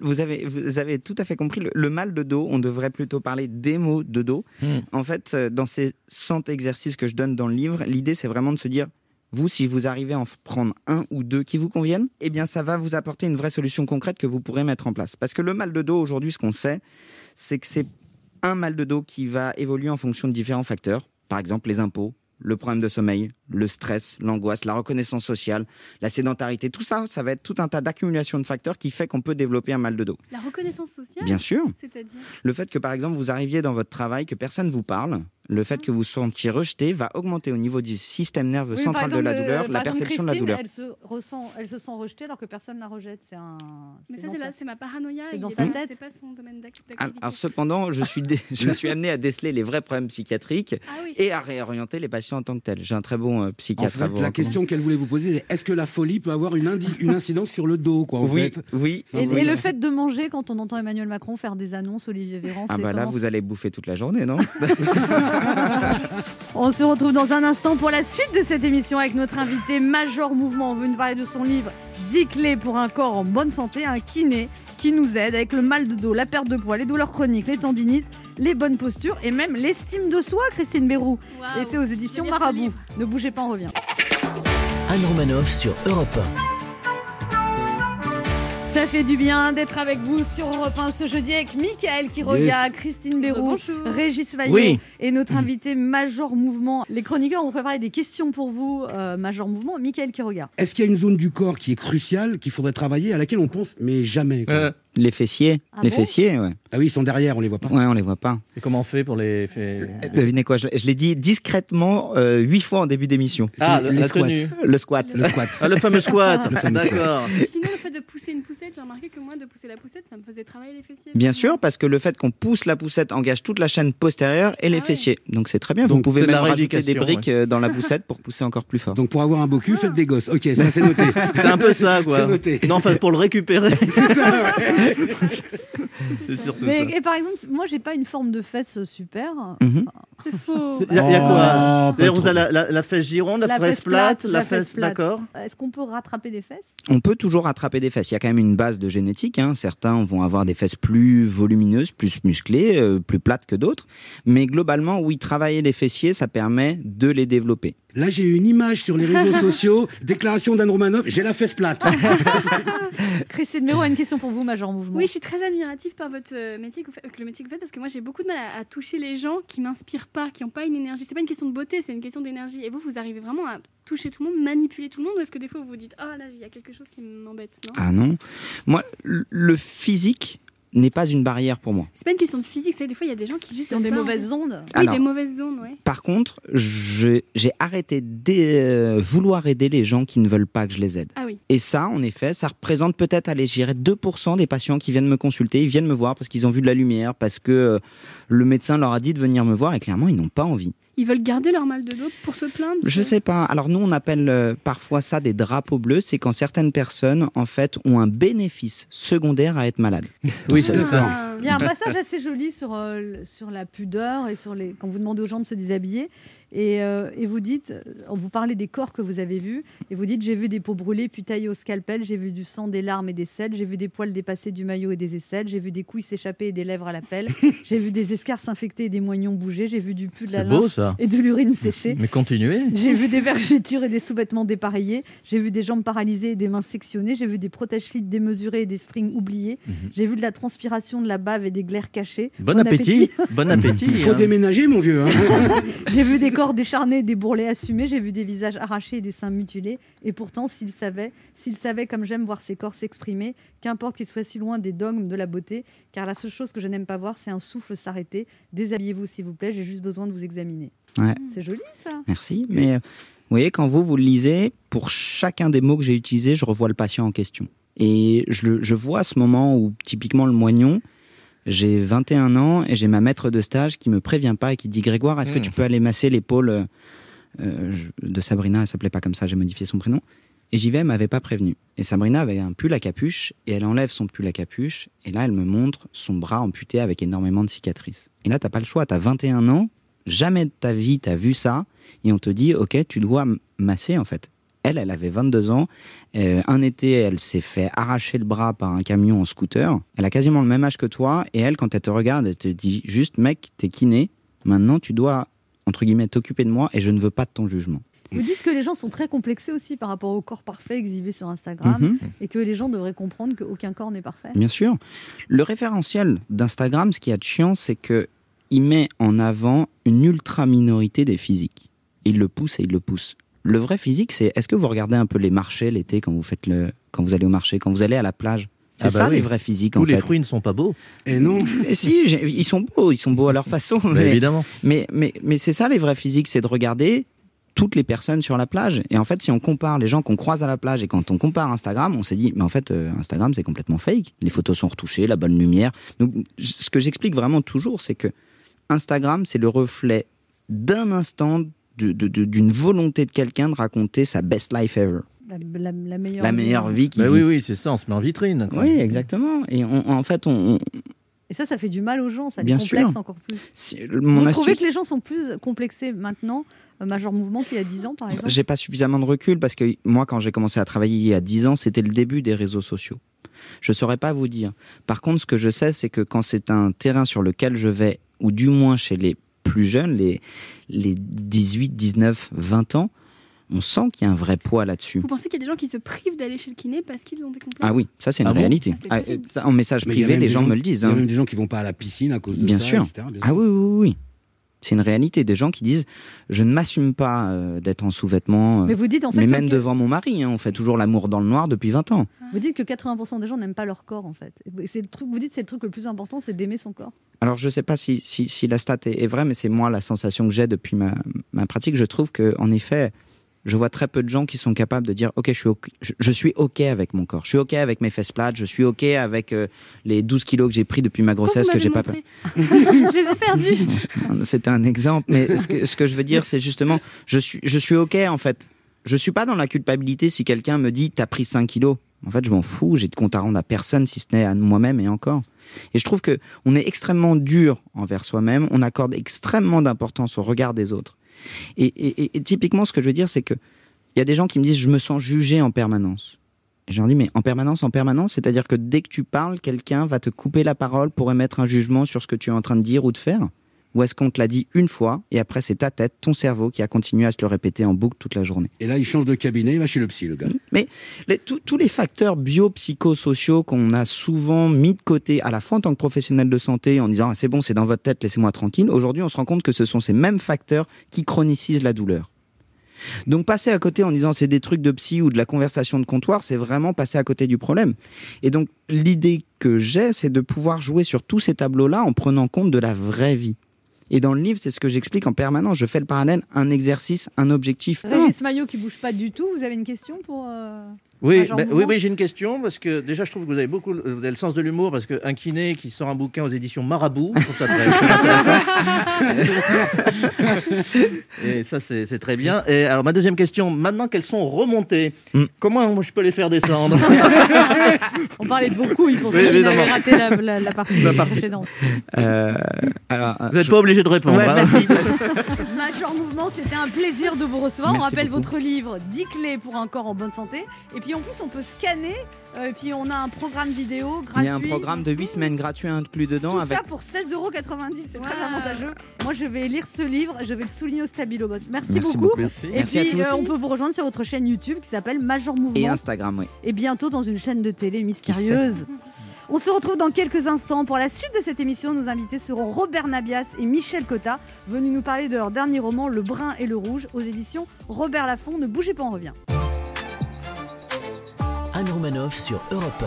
vous, avez, vous avez tout à fait compris. Le, le mal de dos, on devrait plutôt parler des maux de dos. Hmm. En fait, euh, dans ces 100 exercices que je donne dans le livre, l'idée, c'est vraiment de se dire, vous, si vous arrivez à en prendre un ou deux qui vous conviennent, eh bien, ça va vous apporter une vraie solution concrète que vous pourrez mettre en place. Parce que le mal de dos, aujourd'hui, ce qu'on sait, c'est que c'est un mal de dos qui va évoluer en fonction de différents facteurs. Par exemple, les impôts, le problème de sommeil, le stress, l'angoisse, la reconnaissance sociale, la sédentarité, tout ça, ça va être tout un tas d'accumulation de facteurs qui fait qu'on peut développer un mal de dos. La reconnaissance sociale Bien sûr. C'est-à-dire Le fait que, par exemple, vous arriviez dans votre travail, que personne ne vous parle, le fait que vous sentiez rejeté va augmenter au niveau du système nerveux Oui, central de la douleur euh, la par exemple, perception de la Christine, douleur. Elle se, ressent, elle se sent rejetée alors que personne ne la rejette. C'est un. Mais ça, c'est ma paranoïa. C'est dans sa tête. C'est pas son domaine Alors, d'activité. alors, cependant, je suis, dé- je suis amené à déceler les vrais problèmes psychiatriques Ah oui. et à réorienter les patients en tant que tels. J'ai un très bon euh, psychiatre fait, la question qu'elle voulait vous poser, est-ce que la folie peut avoir une, indi- une incidence sur le dos, quoi, en Oui, fait oui. Et, le fait de manger quand on entend Emmanuel Macron faire des annonces, Olivier Véran, Ah bah là, vous allez bouffer toute la journée, non On se retrouve dans un instant pour la suite de cette émission avec notre invité Major Mouvement. On veut nous parler de son livre 10 clés pour un corps en bonne santé, un kiné qui nous aide avec le mal de dos, la perte de poids, les douleurs chroniques, les tendinites, les bonnes postures et même l'estime de soi, Christine Bérou. Waouh. Et c'est aux éditions Marabout. Ne bougez pas, on revient. Anne Romanoff sur Europe Ça fait du bien d'être avec vous sur Europe 1 ce jeudi avec Mickaël qui regarde, Christine Bérou, Bonjour. Régis Vaillot Oui. et notre invité Major Mouvement. Les chroniqueurs ont préparé des questions pour vous, euh, Major Mouvement. Mickaël qui regarde. Est-ce qu'il y a une zone du corps qui est cruciale, qu'il faudrait travailler, à laquelle on pense, mais jamais quoi Euh, Les fessiers, Ah les bon fessiers, ouais. Ah oui, ils sont derrière, on les voit pas. Ouais, on les voit pas. et comment on fait pour les faire Devinez quoi Je, je l'ai dit discrètement euh, huit fois en début d'émission. Ah, la squats. tenue. Le squat. Le squat. Ah, le fameux squat. Le fameux squat. D'accord. Sinon, le fait de pousser une poussette, j'ai remarqué que moi, de pousser la poussette, ça me faisait travailler les fessiers. Bien sûr, parce que le fait qu'on pousse la poussette engage toute la chaîne postérieure et les Ah ouais. fessiers. Donc c'est très bien. Donc, Vous pouvez même rajouter des briques euh, dans la poussette pour pousser encore plus fort. Donc pour avoir un beau cul, faites des gosses. Ok, ça c'est noté. C'est un peu ça, quoi. C'est noté. Non, enfin, pour le récupérer. C'est ça, ouais. C'est surtout Mais, ça. et par exemple, moi, j'ai pas une forme de fesse super. Mhm. C'est faux. Il y, a- y a Oh, quoi pas D'ailleurs, vous trop. avez la, la- la fesse gironde, la, fesse plate, la, fesse, plate. d'accord Est-ce qu'on peut rattraper des fesses? On peut toujours rattraper des fesses. Il y a quand même une base de génétique. hein. Certains vont avoir des fesses plus volumineuses, plus musclées, euh, plus plates que d'autres. Mais globalement, oui, travailler les fessiers, ça permet de les développer. Là, j'ai une image sur les réseaux sociaux, déclaration d'Anne Romanoff, j'ai la fesse plate. Christine Méro a une question pour vous, Major Mouvement. Oui, je suis très admirative par votre euh, métier, que vous faites, que le métier que vous faites, parce que moi j'ai beaucoup de mal à, à toucher les gens qui m'inspirent pas, qui n'ont pas une énergie. C'est pas une question de beauté, c'est une question d'énergie. Et vous, vous arrivez vraiment à toucher tout le monde, manipuler tout le monde, ou est-ce que des fois vous vous dites, ah là, il y a quelque chose qui m'embête, non? Ah non Moi, le- le physique n'est pas une barrière pour moi. C'est pas une question de physique, c'est des fois il y a des gens qui juste donnent des mauvaises ondes. Oui, Alors- des mauvaises zones, ouais. Par contre, j'ai arrêté de vouloir aider les gens qui ne veulent pas que je les aide. Ah oui. Et ça, en effet, ça représente peut-être, allez, j'irais 2% des patients qui viennent me consulter. Ils viennent me voir parce qu'ils ont vu de la lumière, parce que euh, le médecin leur a dit de venir me voir et clairement, ils n'ont pas envie. Ils veulent garder leur mal de dos pour se plaindre Je sais pas. Alors nous, on appelle euh, parfois ça des drapeaux bleus. C'est quand certaines personnes, en fait, ont un bénéfice secondaire à être malades. Oui, c'est ça. Ah. Il y a un passage assez joli sur, euh, sur la pudeur et sur les quand vous demandez aux gens de se déshabiller. Et, euh, et vous dites, euh, vous parlez des corps que vous avez vus, et vous dites j'ai vu des peaux brûlées puis taillées au scalpel, j'ai vu du sang, des larmes et des selles, j'ai vu des poils dépassés du maillot et des aisselles, j'ai vu des couilles s'échapper et des lèvres à la pelle, j'ai vu des escarres infectées et des moignons bouger, j'ai vu du pus de la beau ça. et de l'urine séchée. Mais continuez. J'ai vu des vergetures et des sous-vêtements dépareillés. J'ai vu des jambes paralysées et des mains sectionnées. J'ai vu des protèges-slips démesurés et des strings oubliés. J'ai vu de la transpiration, de la bave et des glaires cachés. Mhm. Bon, appétit. Bon appétit. Il faut hein. déménager, mon vieux. hein. J'ai vu des corps décharnés, des bourrelets assumés. J'ai vu des visages arrachés et des seins mutilés. Et pourtant, s'il savait, s'il savait comme j'aime voir ces corps s'exprimer, qu'importe qu'ils soient si loin des dogmes de la beauté, car la seule chose que je n'aime pas voir, c'est un souffle s'arrêter. Déshabillez-vous, s'il vous plaît. J'ai juste besoin de vous examiner. Ouais. C'est joli, ça. Merci. Mais euh, vous voyez, quand vous, vous le lisez, pour chacun des mots que j'ai utilisés, je revois le patient en question. Et je, le- je vois ce moment où, typiquement, le moignon, j'ai 21 ans et j'ai ma maître de stage qui me prévient pas et qui dit Grégoire, est-ce que Mm. tu peux aller masser l'épaule euh, de Sabrina? Elle s'appelait pas comme ça, j'ai modifié son prénom. Et j'y vais, elle m'avait pas prévenu. Et Sabrina avait un pull à capuche et elle enlève son pull à capuche et là, elle me montre son bras amputé avec énormément de cicatrices. Et là, t'as pas le choix, t'as 21 ans, jamais de ta vie t'as vu ça et on te dit ok tu dois masser en fait. Elle, elle avait 22 ans. Euh, un été, elle s'est fait arracher le bras par un camion en scooter. Elle a quasiment le même âge que toi. Et elle, quand elle te regarde, elle te dit juste, mec, t'es kiné. Maintenant, tu dois, entre guillemets, t'occuper de moi et je ne veux pas de ton jugement. Vous dites que les gens sont très complexés aussi par rapport au corps parfait exhibé sur Instagram Mhm. et que les gens devraient comprendre qu'aucun corps n'est parfait. Bien sûr. Le référentiel d'Instagram, ce qui a de chiant, c'est que il met en avant une ultra minorité des physiques. Il le pousse et il le pousse. Le vrai physique, c'est est-ce que vous regardez un peu les marchés l'été quand vous faites le, quand vous allez au marché, quand vous allez à la plage? C'est Ah bah ça oui. les vrais physiques Tous en les fait. fruits ne sont pas beaux. Et non. Si, ils sont beaux, ils sont beaux à leur façon. Bah, mais- évidemment. mais, mais, mais c'est ça les vrais physiques, c'est de regarder toutes les personnes sur la plage. Et en fait, si on compare les gens qu'on croise à la plage et quand on compare Instagram, on s'est dit, mais en fait, euh, Instagram, c'est complètement fake. Les photos sont retouchées, la bonne lumière. Donc, ce que j'explique vraiment toujours, c'est que Instagram, c'est le reflet d'un instant de- de- de- d'une volonté de quelqu'un de raconter sa best life ever. La, la- la meilleure, La meilleure vie qui Bah oui, oui, c'est ça, on se met en vitrine. quoi. Oui, exactement. Et on- en fait, on, on- Et ça, ça fait du mal aux gens, ça les complexe sûr. encore plus. si- mon Vous astuce- trouvez que les gens sont plus complexés maintenant, euh, Major Mouvement, qu'il y a 10 ans, par exemple? J'ai pas suffisamment de recul parce que moi, quand j'ai commencé à travailler il y a 10 ans, c'était le début des réseaux sociaux. Je saurais pas vous dire. Par contre, ce que je sais, c'est que quand c'est un terrain sur lequel je vais, ou du moins chez les plus jeunes, les, les 18, 19, 20 ans, on sent qu'il y a un vrai poids là-dessus. Vous pensez qu'il y a des gens qui se privent d'aller chez le kiné parce qu'ils ont des complexes Ah oui, ça c'est une Ah bon réalité. Ah, c'est Ah, terrible. ça, en message Mais il y a privé, même les des gens, gens- me le disent. Il y a hein. même des gens qui vont pas à la piscine à cause de Bien ça, sûr. etc., bien Ah oui, oui, oui. C'est une réalité. Des gens qui disent Je ne m'assume pas euh, d'être en sous-vêtements. euh, Mais vous dites en fait, mais que- même devant mon mari, hein, on fait toujours l'amour dans le noir depuis 20 ans. vous dites que 80% des gens n'aiment pas leur corps, en fait. C'est le truc, vous dites c'est le truc le plus important, c'est d'aimer son corps. Alors, je ne sais pas si, si, si la stat est, est vraie, mais c'est moi la sensation que j'ai depuis ma, ma pratique. Je trouve que, en effet, je vois très peu de gens qui sont capables de dire Ok, je suis OK, je, je suis OK avec mon corps. Je suis OK avec mes fesses plates. Je suis OK avec euh, les 12 kilos que j'ai pris depuis ma grossesse que j'ai pas. Je les ai perdus. C'était un exemple. Mais ce que, ce que je veux dire, c'est justement je suis, je suis OK, en fait. Je suis pas dans la culpabilité si quelqu'un me dit T'as pris 5 kilos. En fait, je m'en fous. J'ai de compte à rendre à personne si ce n'est à moi-même et encore. Et je trouve que on est extrêmement dur envers soi-même, on accorde extrêmement d'importance au regard des autres. Et, et- typiquement, ce que je veux dire, c'est que il y a des gens qui me disent je me sens jugé en permanence. Et je leur dis mais en permanence, en permanence, c'est-à-dire que dès que tu parles, quelqu'un va te couper la parole pour émettre un jugement sur ce que tu es en train de dire ou de faire Ou est-ce qu'on te l'a dit une fois et après c'est ta tête, ton cerveau qui a continué à se le répéter en boucle toute la journée Et là, il change de cabinet, il va chez le psy, le gars. Mais les- tous- tous les facteurs biopsychosociaux qu'on a souvent mis de côté, à la fois en tant que professionnel de santé, en disant Ah, c'est bon, c'est dans votre tête, laissez-moi tranquille, aujourd'hui on se rend compte que ce sont ces mêmes facteurs qui chronicisent la douleur. Donc passer à côté en disant c'est des trucs de psy ou de la conversation de comptoir, c'est vraiment passer à côté du problème. Et donc l'idée que j'ai, c'est de pouvoir jouer sur tous ces tableaux-là en prenant compte de la vraie vie. Et dans le livre, c'est ce que j'explique en permanence. Je fais le parallèle, un exercice, un objectif. Régis Maillot qui bouge pas du tout. Vous avez une question pour euh, Oui, ben, oui, oui, j'ai une question parce que déjà je trouve que vous avez beaucoup, vous avez le sens de l'humour parce qu'un kiné qui sort un bouquin aux éditions Marabout, je trouve ça très intéressant. Et ça c'est très bien. Et alors ma deuxième question, maintenant qu'elles sont remontées, Mm. comment je peux les faire descendre? On parlait de vos couilles pour ceux qui n'avaient raté la, la- la partie La partie. précédente. Euh, alors, Vous n'êtes pas obligé de répondre. Ouais, hein. merci. Major Mouvement, c'était un plaisir de vous recevoir. Merci on rappelle beaucoup. votre livre 10 clés pour un corps en bonne santé. Et puis en plus, on peut scanner. euh, et puis on a un programme vidéo gratuit. Il y a un programme de 8 semaines gratuit inclus dedans Tout avec ça pour 16,90€. C'est très avantageux. Moi, je vais lire ce livre. Je vais le souligner au Stabilo Boss. Merci, Merci beaucoup. beaucoup. Merci. Et Merci à puis, tous. euh, on peut vous rejoindre sur votre chaîne YouTube qui s'appelle Major Mouvement. et Instagram, oui. et bientôt dans une chaîne de télé mystérieuse. On se retrouve dans quelques instants. Pour la suite de cette émission, nos invités seront Robert Nabias et Michel Cotta, venus nous parler de leur dernier roman Le Brun et le Rouge aux éditions Robert Laffont. Ne bougez pas, on revient. Anne Romanoff sur Europe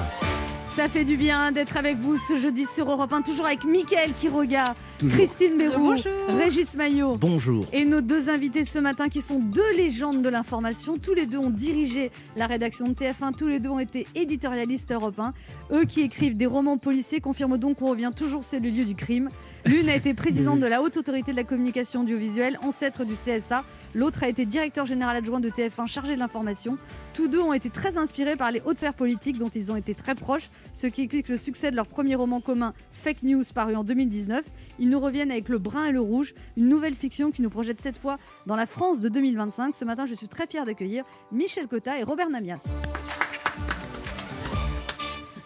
Ça fait du bien d'être avec vous ce jeudi sur Europe 1, toujours avec Mickaël Quiroga, Toujours. Christine Bonjour. Régis Maillot. Bonjour. Et nos deux invités ce matin qui sont deux légendes de l'information. Tous les deux ont dirigé la rédaction de TF1. Tous les deux ont été éditorialistes Europe 1. Eux qui écrivent des romans policiers confirment donc qu'on revient toujours sur le lieu du crime. L'une a été présidente de la Haute Autorité de la Communication Audiovisuelle, ancêtre du CSA. L'autre a été directeur général adjoint de TF1 chargé de l'information. Tous deux ont été très inspirés par les hautes sphères politiques dont ils ont été très proches, ce qui explique le succès de leur premier roman commun Fake News paru en 2019. Ils nous reviennent avec Le Brun et le Rouge, une nouvelle fiction qui nous projette cette fois dans la France de 2025. Ce matin, je suis très fière d'accueillir Michel Cotta et Robert Namias.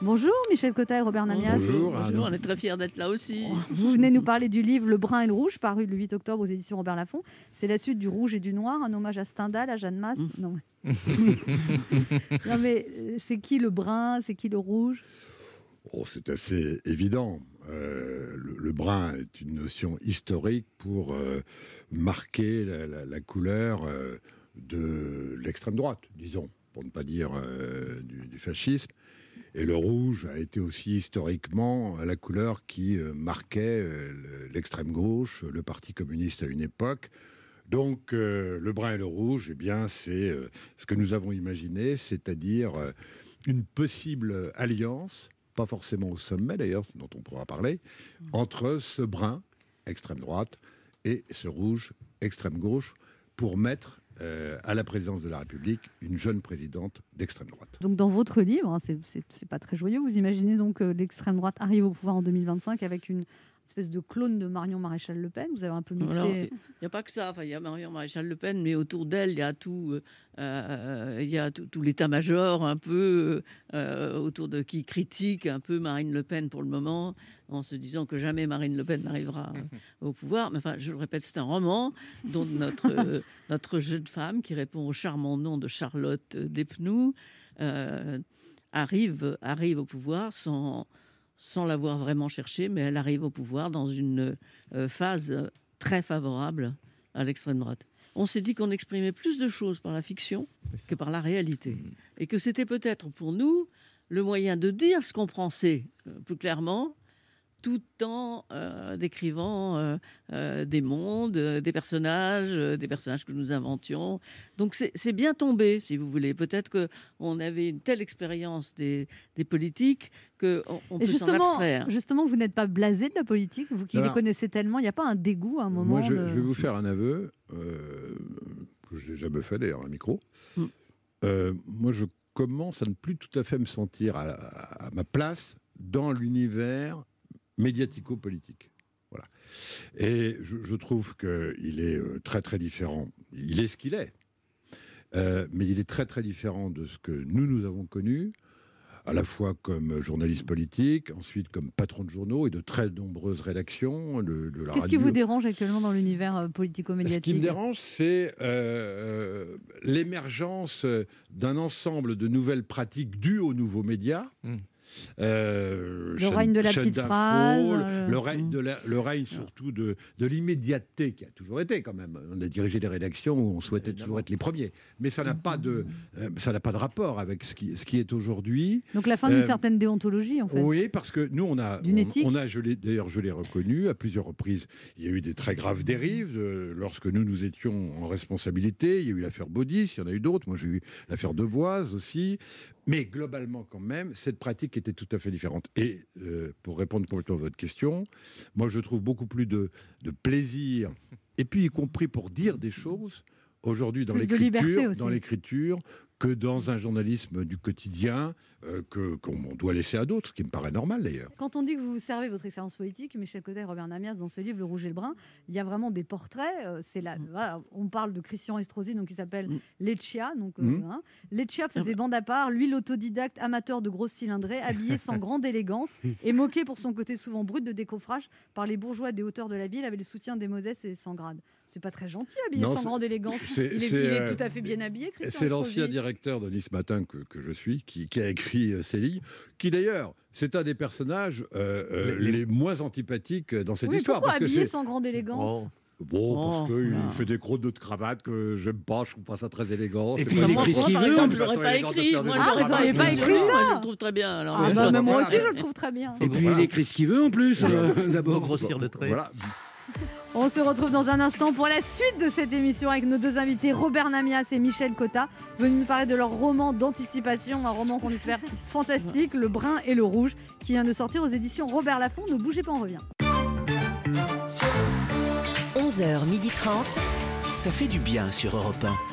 Bonjour Michel Cotta et Robert Namias. Bonjour, on est très fiers d'être là aussi. Vous venez nous parler du livre Le Brun et le Rouge, paru le 8 octobre aux éditions Robert Laffont. C'est la suite du Rouge et du Noir, un hommage à Stendhal, à Jeanne Masse. Non, mais... non, mais euh, c'est qui le brun C'est qui le rouge? Oh, c'est assez évident. Euh, le, le brun est une notion historique pour euh, marquer la, la- la couleur euh, de l'extrême droite, disons, pour ne pas dire euh, du, du fascisme. Et le rouge a été aussi historiquement la couleur qui euh, marquait euh, le- l'extrême gauche, le Parti communiste à une époque. Donc euh, le brun et le rouge, eh bien, c'est ce que nous avons imaginé, c'est-à-dire une possible alliance, pas forcément au sommet d'ailleurs, dont on pourra parler, entre ce brun, extrême droite, et ce rouge, extrême gauche, pour mettre euh, à la présidence de la République une jeune présidente d'extrême droite. Donc dans votre livre, hein, c'est- pas très joyeux, vous imaginez donc que l'extrême droite arrive au pouvoir en 2025 avec une espèce de clone de Marion Maréchal Le Pen. Vous avez un peu mixé. Il n'y a pas que ça. Enfin, il y a Marion Maréchal Le Pen, mais autour d'elle, il y a tout, euh, il y a tout, tout l'état-major un peu euh, autour de qui critique un peu Marine Le Pen pour le moment, en se disant que jamais Marine Le Pen n'arrivera euh, au pouvoir. Mais enfin, je le répète, c'est un roman dont notre euh, notre jeune femme qui répond au charmant nom de Charlotte Despnous euh, arrive arrive au pouvoir sans sans l'avoir vraiment cherché, mais elle arrive au pouvoir dans une euh, phase très favorable à l'extrême droite. On s'est dit qu'on exprimait plus de choses par la fiction que par la réalité. Et que c'était peut-être pour nous le moyen de dire ce qu'on pensait euh, plus clairement, tout en euh, décrivant euh, euh, des mondes, euh, des personnages, euh, des personnages que nous inventions. Donc c'est bien tombé, si vous voulez. Peut-être qu'on avait une telle expérience des, des politiques qu'on on peut s'en abstraire. justement, vous n'êtes pas blasé de la politique, vous qui les Alors- connaissez tellement, il n'y a pas un dégoût à un moment Moi, je, de- je vais vous faire un aveu, que je n'ai jamais fait d'ailleurs à un micro. Euh, moi, je commence à ne plus tout à fait me sentir à, à ma place dans l'univers médiatico-politique. Voilà. Et je, je trouve qu'il est euh, très très différent. Il est ce qu'il est. Euh, mais il est très très différent de ce que nous, nous avons connu, à la fois comme journaliste politique, ensuite comme patron de journaux et de très nombreuses rédactions de, Qu'est-ce qui vous dérange actuellement dans l'univers euh, Ce politico-médiatique qui me dérange, c'est euh, l'émergence d'un ensemble de nouvelles pratiques dues aux nouveaux médias. Euh, Le règne de la petite phrase, le- euh, le règne, de la- le règne surtout de, de l'immédiateté qui a toujours été quand même. On a dirigé des rédactions où on souhaitait toujours être les premiers, mais ça n'a pas de euh, ça n'a pas de rapport avec ce qui, ce qui est aujourd'hui. Donc la fin d'une Euh, certaine déontologie, en fait. oui, parce que nous, on a, D'une on, éthique on a, je l'ai- d'ailleurs, je l'ai reconnu à plusieurs reprises. Il y a eu des très graves dérives euh, lorsque nous, nous étions en responsabilité. Il y a eu l'affaire Baudis, il y en a eu d'autres. Moi, j'ai eu l'affaire Deboise aussi. Mais globalement, quand même, cette pratique tout à fait différente. Et euh, pour répondre complètement à votre question, moi, je trouve beaucoup plus de, de plaisir, et puis y compris pour dire des choses aujourd'hui dans l'écriture, dans l'écriture, que dans un journalisme du quotidien euh, que qu'on doit laisser à d'autres, ce qui me paraît normal d'ailleurs. Quand on dit que vous servez votre expérience politique, Michel Cotet et Robert Namias, dans ce livre, Le Rouge et le Brun, il y a vraiment des portraits. euh, c'est là, Mm. voilà, on parle de Christian Estrosi, donc qui s'appelle Leccia. Donc, euh, Mm. hein. Leccia Ah faisait bah. bande à part, lui l'autodidacte amateur de grosses cylindrées, habillé sans grande élégance et moqué pour son côté souvent brut de décoffrage par les bourgeois des hauteurs de la ville, avec le soutien des Moses et sans grade. C'est pas très gentil, habillé Non, sans grande élégance. c'est- Il est, c'est, il est euh, tout à fait bien habillé, Christian C'est l'ancien directeur de Nice Matin que, que je suis, qui, qui a écrit euh, ces lignes, qui d'ailleurs, c'est un des personnages euh, euh, les, moins antipathiques dans cette Oui, histoire. pourquoi parce que habillé c'est- sans grande élégance Bon, parce Oh, qu'il fait des crottes de cravate que j'aime pas, je trouve pas ça très élégant. Et puis il écrit ce qu'il veut. exemple, façon pas écrit. Moi, je vous l'aurais auriez pas écrit Moi, ça je le trouve très bien. Alors, Ah bah, mais moi aussi, je le trouve très bien. Et puis il écrit ce qu'il veut en plus. euh, D'abord. grossir le trait. Voilà. On se retrouve dans un instant pour la suite de cette émission avec nos deux invités Robert Namias et Michel Cotta, venus nous parler de leur roman d'anticipation, un roman qu'on espère fantastique, Le Brun et le Rouge, qui vient de sortir aux éditions Robert Laffont. Ne bougez pas, on revient. 11h30. Ça fait du bien sur Europe 1.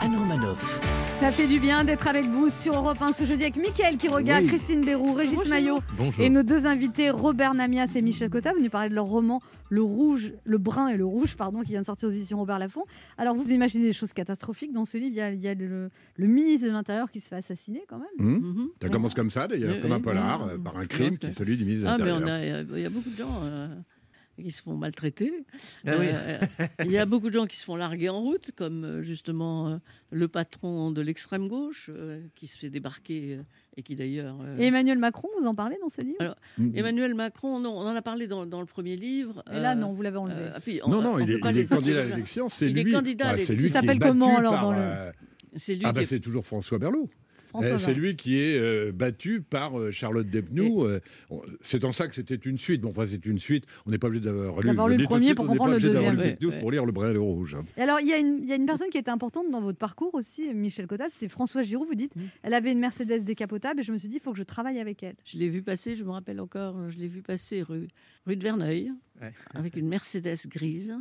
Anne Romanoff. Ça fait du bien d'être avec vous sur Europe 1 ce jeudi avec Mickaël qui regarde, Oui. Christine Bérou, Régis Maillot Bonjour. et nos deux invités Robert Namias et Michel Cotta venus parler de leur roman Le Rouge, le Brun et le Rouge, pardon, qui vient de sortir aux éditions Robert Laffont. Alors vous imaginez des choses catastrophiques dans ce livre. Il y a, il y a le, le ministre de l'Intérieur qui se fait assassiner quand même. Hum. Ça commence comme ça d'ailleurs, Oui, comme un polar, oui. euh, par un crime qui est celui du ministre de Ah, mais l'Intérieur. on a, il y a beaucoup de gens euh, qui se font maltraiter. Ah oui. Euh, Il y a beaucoup de gens qui se font larguer en route, comme euh, justement euh, le patron de l'extrême gauche euh, qui se fait débarquer et qui d'ailleurs. Et Emmanuel Macron, vous en parlez dans ce livre? Alors, Emmanuel Macron, non, on en a parlé dans, dans le premier livre. Et là, non, vous l'avez enlevé. puis on- Non, non, on il est, pas il les est candidat à l'élection, c'est Il lui. est candidat à c'est l'élection. Il s'appelle comment, alors, dans le- euh, C'est lui Ah bah est- c'est toujours François Berlot. François Euh, c'est lui qui est euh, battu par euh, Charlotte Despnous. euh, on- c'est en ça que c'était une suite. Bon, enfin, c'est une suite. On n'est pas obligé d'avoir lu, le premier suite, pour comprendre le deuxième. Despnous Ouais, pour lire le brun et le rouge. Et alors, il y, a une- il y a une personne qui était importante dans votre parcours aussi, Michel Cotta, c'est François Giroud. Vous dites, elle avait une Mercedes décapotable et je me suis dit, il faut que je travaille avec elle. Je l'ai vu passer, je me rappelle encore, je l'ai vu passer rue, rue de Verneuil, Ouais. avec une Mercedes grise.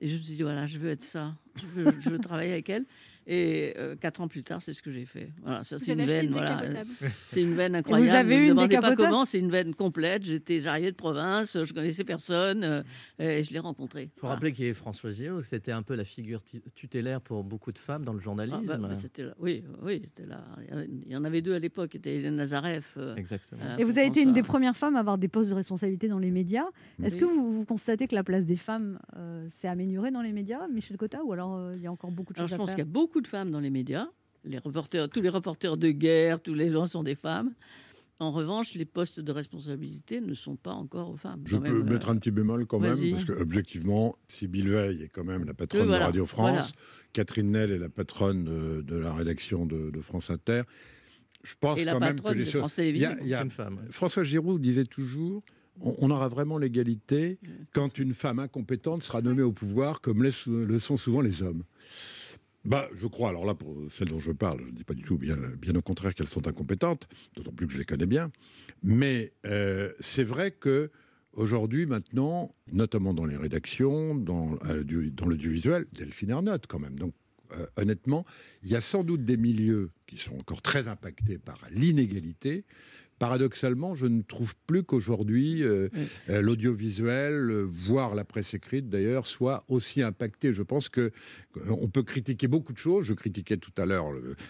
Et je me suis dit, voilà, je veux être ça. Je veux, je veux travailler avec elle. Et euh, quatre ans plus tard, c'est ce que j'ai fait. Voilà, ça Vous c'est une avez veine. une voilà. décapotable. C'est une veine incroyable. avez Ne eu une demandez pas décapotable comment, c'est une veine complète. J'étais j'arrivais de province, je connaissais personne, euh, et je l'ai rencontré. Il faut rappeler qu'il est François que c'était un peu la figure tu- tutélaire pour beaucoup de femmes dans le Ah, journalisme. bah, bah, c'était là. Oui, oui, c'était là. Il y en avait deux à l'époque, c'était Hélène Nazareff. euh, Exactement. euh, Et vous avez été une des premières femmes à avoir des postes de responsabilité dans les médias. Est-ce Oui. que vous, vous constatez que la place des femmes euh, s'est améliorée dans les médias, Michel Cotta, ou alors euh, il y a encore beaucoup de Alors, choses je pense à qu'il y faire beaucoup de femmes dans les médias. Les reporters, tous les reporters de guerre, tous les gens sont des femmes. En revanche, les postes de responsabilité ne sont pas encore aux femmes. Je quand peux même, euh, mettre un petit bémol quand même, parce que objectivement, Sybille Veil est quand même la patronne Oui, voilà, de Radio France. voilà. Catherine Nel est la patronne de, de la rédaction de, de France Inter. Je pense Et la quand même que les choses. France Il y a- y a- Une femme, ouais. François Giroud disait toujours. On on aura vraiment l'égalité quand une femme incompétente sera nommée au pouvoir, comme le sont souvent les hommes. Bah, je crois, alors là, pour celles dont je parle, je ne dis pas du tout, bien, bien au contraire qu'elles sont incompétentes, d'autant plus que je les connais bien. Mais euh, c'est vrai que aujourd'hui, maintenant, notamment dans les rédactions, dans, euh, du- dans l'audiovisuel, Delphine quand même. Donc, euh, honnêtement, il y a sans doute des milieux qui sont encore très impactés par l'inégalité, paradoxalement, je ne trouve plus qu'aujourd'hui euh, euh, l'audiovisuel, euh, voire la presse écrite d'ailleurs, soit aussi impacté. Je pense que on peut critiquer beaucoup de choses. Je critiquais tout à l'heure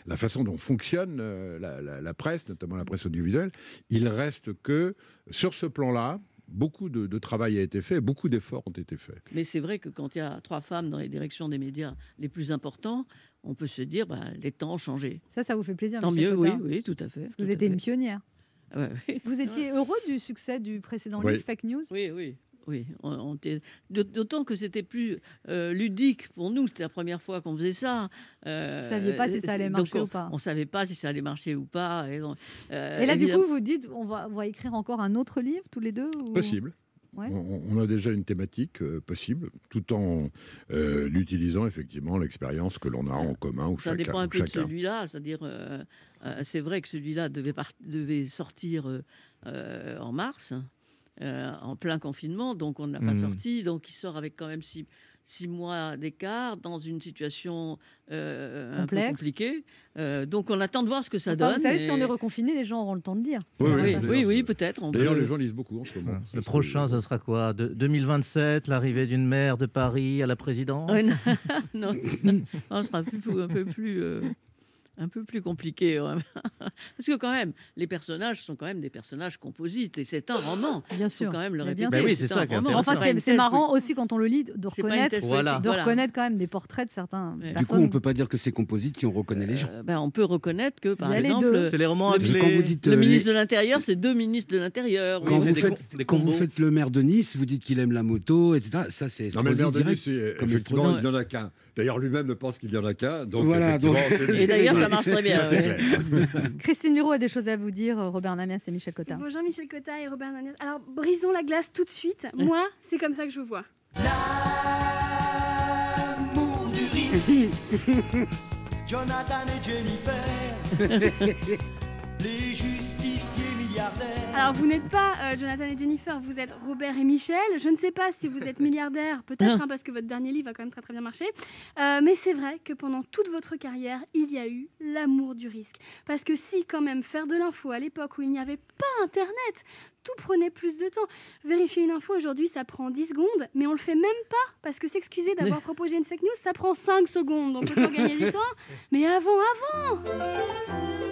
la façon dont fonctionne euh, la, la- la presse, notamment la presse audiovisuelle. Il reste que sur ce plan-là, beaucoup de, de travail a été fait, beaucoup d'efforts ont été faits. Mais c'est vrai que quand il y a trois femmes dans les directions des médias les plus importants, on peut se dire bah, les temps ont changé. Ça, ça vous fait plaisir. Tant Michel mieux, oui, Cotin oui, tout à fait. Parce que vous fait. une pionnière. Ouais. Vous étiez heureux du succès du précédent Oui. livre Fake News? Oui, oui. Oui, on- on d'autant que c'était plus euh, ludique pour nous. C'était la première fois qu'on faisait ça. Euh, Vous saviez pas si ça allait marcher on- ou pas. On savait pas si ça allait marcher ou pas. Et, donc, euh, Et là, du coup, vous dites, on va, on va écrire encore un autre livre tous les deux ou- Possible. Ouais. On, on a déjà une thématique euh, possible, tout en euh, utilisant effectivement l'expérience que l'on a en commun ou Ça chacun. dépend un peu de celui-là, c'est-à-dire, euh, euh, c'est vrai que celui-là devait, sortir euh, euh, en mars, euh, en plein confinement, donc on ne l'a pas Mhm. sorti, donc il sort avec quand même six, six mois d'écart dans une situation euh, un peu Complexe. compliquée. Euh, donc on attend de voir ce que ça Enfin, donne. Vous savez, si on est reconfiné, les gens auront le temps de lire. Oui, oui, Oui, peut-être. on D'ailleurs, peut- les gens lisent beaucoup en ce moment. Le prochain, ce sera quoi? De- 2027, l'arrivée d'une maire de Paris à la présidence? Non, non, non, ce sera un peu plus, un peu plus, euh, un peu plus compliqué. Parce que quand même, les personnages sont quand même des personnages composites et c'est un roman. Bien sûr. Faut quand même le Mais répéter. bien sûr. Bah oui, c'est ça Enfin, c'est marrant aussi quand on le lit de reconnaître, Voilà. de Voilà. reconnaître quand même des portraits de certains. Ouais. Du coup, on peut pas dire que c'est composite si on reconnaît les gens. Euh, ben, on peut reconnaître que, par les exemple, deux. C'est les romans le, appelés- Quand vous dites, le euh, ministre les- de l'Intérieur, c'est deux ministres de l'Intérieur. Quand, Oui, vous faites, com- des quand vous combos. faites le maire de Nice, vous dites qu'il aime la moto, etc. Ça, c'est Non, mais le maire de Nice, effectivement, il n'y en a qu'un. D'ailleurs, lui-même ne pense qu'il n'y en a qu'un. Donc, Voilà, donc- effectivement, c'est- Et d'ailleurs, ça marche très bien. Ça, ouais. Christine Miro a des choses à vous dire, Robert Namias et Michel Cotin. Bonjour Michel Cotta et Robert Nanias. Alors, brisons la glace tout de suite. Moi, c'est comme ça que je vous vois. Jonathan et Jennifer, les justiciers milliardaires. Alors, vous n'êtes pas euh, Jonathan et Jennifer, vous êtes Robert et Michel. Je ne sais pas si vous êtes milliardaire, peut-être, hein, parce que votre dernier livre a quand même très très bien marché. Euh, mais c'est vrai que pendant toute votre carrière, il y a eu l'amour du risque. Parce que si, quand même, faire de l'info à l'époque où il n'y avait pas Internet, tout prenait plus de temps. Vérifier une info aujourd'hui, ça prend 10 secondes, mais on le fait même pas. Parce que s'excuser d'avoir proposé une fake news, ça prend 5 secondes. On peut toujours gagner du temps. Mais avant, avant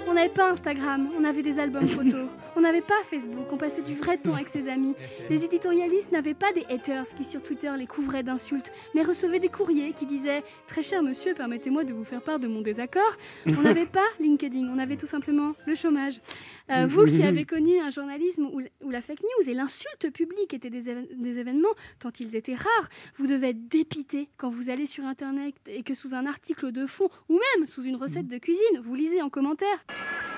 On n'avait pas Instagram, on avait des albums photos. On n'avait pas Facebook, on passait du vrai temps avec ses amis. Les éditorialistes n'avaient pas des haters qui sur Twitter les couvraient d'insultes, mais recevaient des courriers qui disaient Très cher monsieur, permettez-moi de vous faire part de mon désaccord. On n'avait pas LinkedIn, on avait tout simplement le chômage. Euh, vous qui avez connu un journalisme où, où la fake news et l'insulte publique étaient des, des événements, tant ils étaient rares, vous devez être dépité quand vous allez sur Internet et que sous un article de fond ou même sous une recette de cuisine, vous lisez en commentaire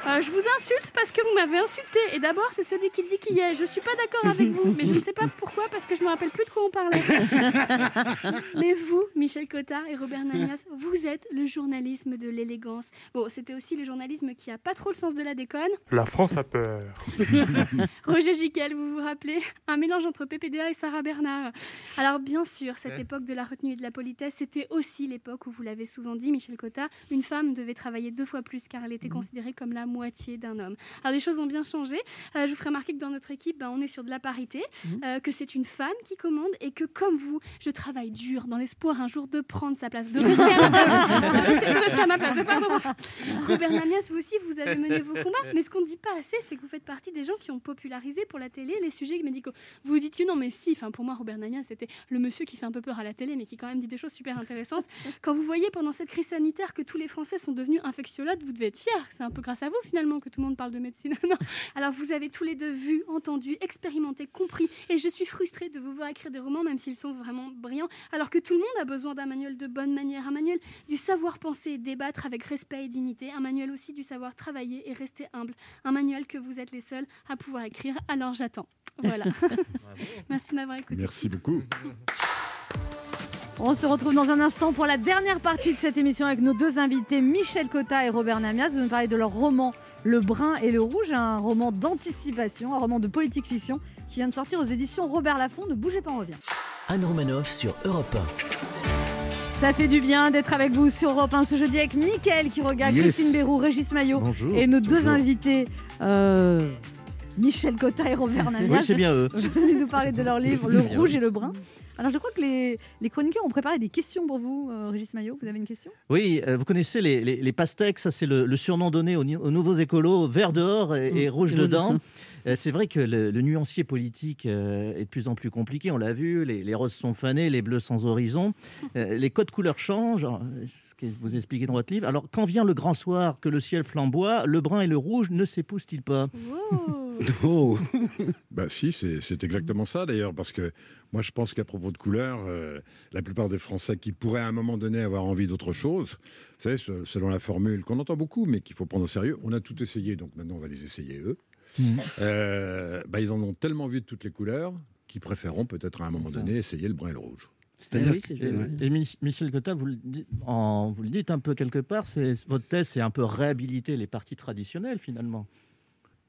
Euh, Je vous insulte parce que vous m'avez insulté. Et d'abord, c'est celui qui dit qui est. Je suis pas d'accord avec vous, mais je ne sais pas pourquoi parce que je me rappelle plus de quoi on parlait. mais vous, Michel Cottard et Robert Nanias, vous êtes le journalisme de l'élégance. Bon, c'était aussi le journalisme qui a pas trop le sens de la déconne. La France a peur. Roger Giquel, vous vous rappelez Un mélange entre PPDA et Sarah Bernard. Alors bien sûr, cette Ouais. époque de la retenue et de la politesse, c'était aussi l'époque où vous l'avez souvent dit, Michel Cotta, une femme devait travailler deux fois plus car elle était considérée comme la moitié d'un homme. Alors les choses ont bien changé. Euh, je vous ferai remarquer que dans notre équipe, ben, on est sur de la parité, euh, que c'est une femme qui commande et que comme vous, je travaille dur dans l'espoir un jour de prendre sa place, de rester à ma place. De rester, de rester à ma place. Robert Namias, vous aussi, vous avez mené vos combats. Mais ce qu'on ne dit pas assez, c'est que vous faites partie des gens qui ont popularisé pour la télé les sujets médicaux. Vous dites que non, mais si. Enfin, pour moi, Robert Namias, c'était le monsieur qui fait un peu peur à la télé, mais qui quand même dit des choses super intéressantes. Quand vous voyez pendant cette crise sanitaire que tous les Français sont devenus infectiologues, vous devez être fiers. C'est un peu grâce à vous, finalement, que tout le monde parle de médecine. Alors, vous avez tous les deux vu, entendu, expérimenté, compris. Et je suis frustrée de vous voir écrire des romans, même s'ils sont vraiment brillants, alors que tout le monde a besoin d'un manuel de bonne manière, un manuel du savoir penser débattre avec respect et dignité, un manuel aussi du savoir travailler et rester humble, un manuel que vous êtes les seuls à pouvoir écrire. Alors j'attends. Voilà. Merci de m'avoir écouté. Merci beaucoup. On se retrouve dans un instant pour la dernière partie de cette émission avec nos deux invités, Michel Cotta et Robert Namias. Vous nous parlez de leur roman Le Brun et le Rouge, un roman d'anticipation, un roman de politique fiction qui vient de sortir aux éditions Robert Laffont. Ne bougez pas, on revient. Anne Romanoff sur Europe Ça fait du bien d'être avec vous sur Europe 1 ce jeudi avec Mickaël qui regarde, Yes. Christine Bérou, Régis Maillot Bonjour. et nos deux invités. euh, Michel Cotta et Robert Namias. Oui, c'est bien eux. venus nous parler de leur livre Le rouge et le brun. Alors, je crois que les, les chroniqueurs ont préparé des questions pour vous, euh, Régis Maillot. Vous avez une question? Oui, euh, vous connaissez les, les, les pastèques, ça c'est le, le surnom donné aux, nouveaux écolos, vert dehors et, et Mmh, rouge dedans. Euh, C'est vrai que le, le nuancier politique euh, est de plus en plus compliqué, on l'a vu, les, les roses sont fanées, les bleus sans horizon, Euh, les codes couleurs changent, ce que vous expliquez dans votre livre? Alors quand vient le grand soir que le ciel flamboie, le brun et le rouge ne s'épousent-ils pas? Oh Bah si, c'est exactement ça d'ailleurs, parce que moi je pense qu'à propos de couleurs, euh, la plupart des Français qui pourraient à un moment donné avoir envie d'autre chose, vous savez, se- selon la formule qu'on entend beaucoup, mais qu'il faut prendre au sérieux, on a tout essayé, donc maintenant on va les essayer eux. Euh, bah, ils en ont tellement vu de toutes les couleurs qu'ils préféreront peut-être à un moment donné essayer le brun et le rouge. C'est-à-dire oui, que- et, Mi- Michel Cotta, vous le, dites, en- vous le dites un peu quelque part, votre thèse, c'est un peu réhabiliter les partis traditionnels finalement.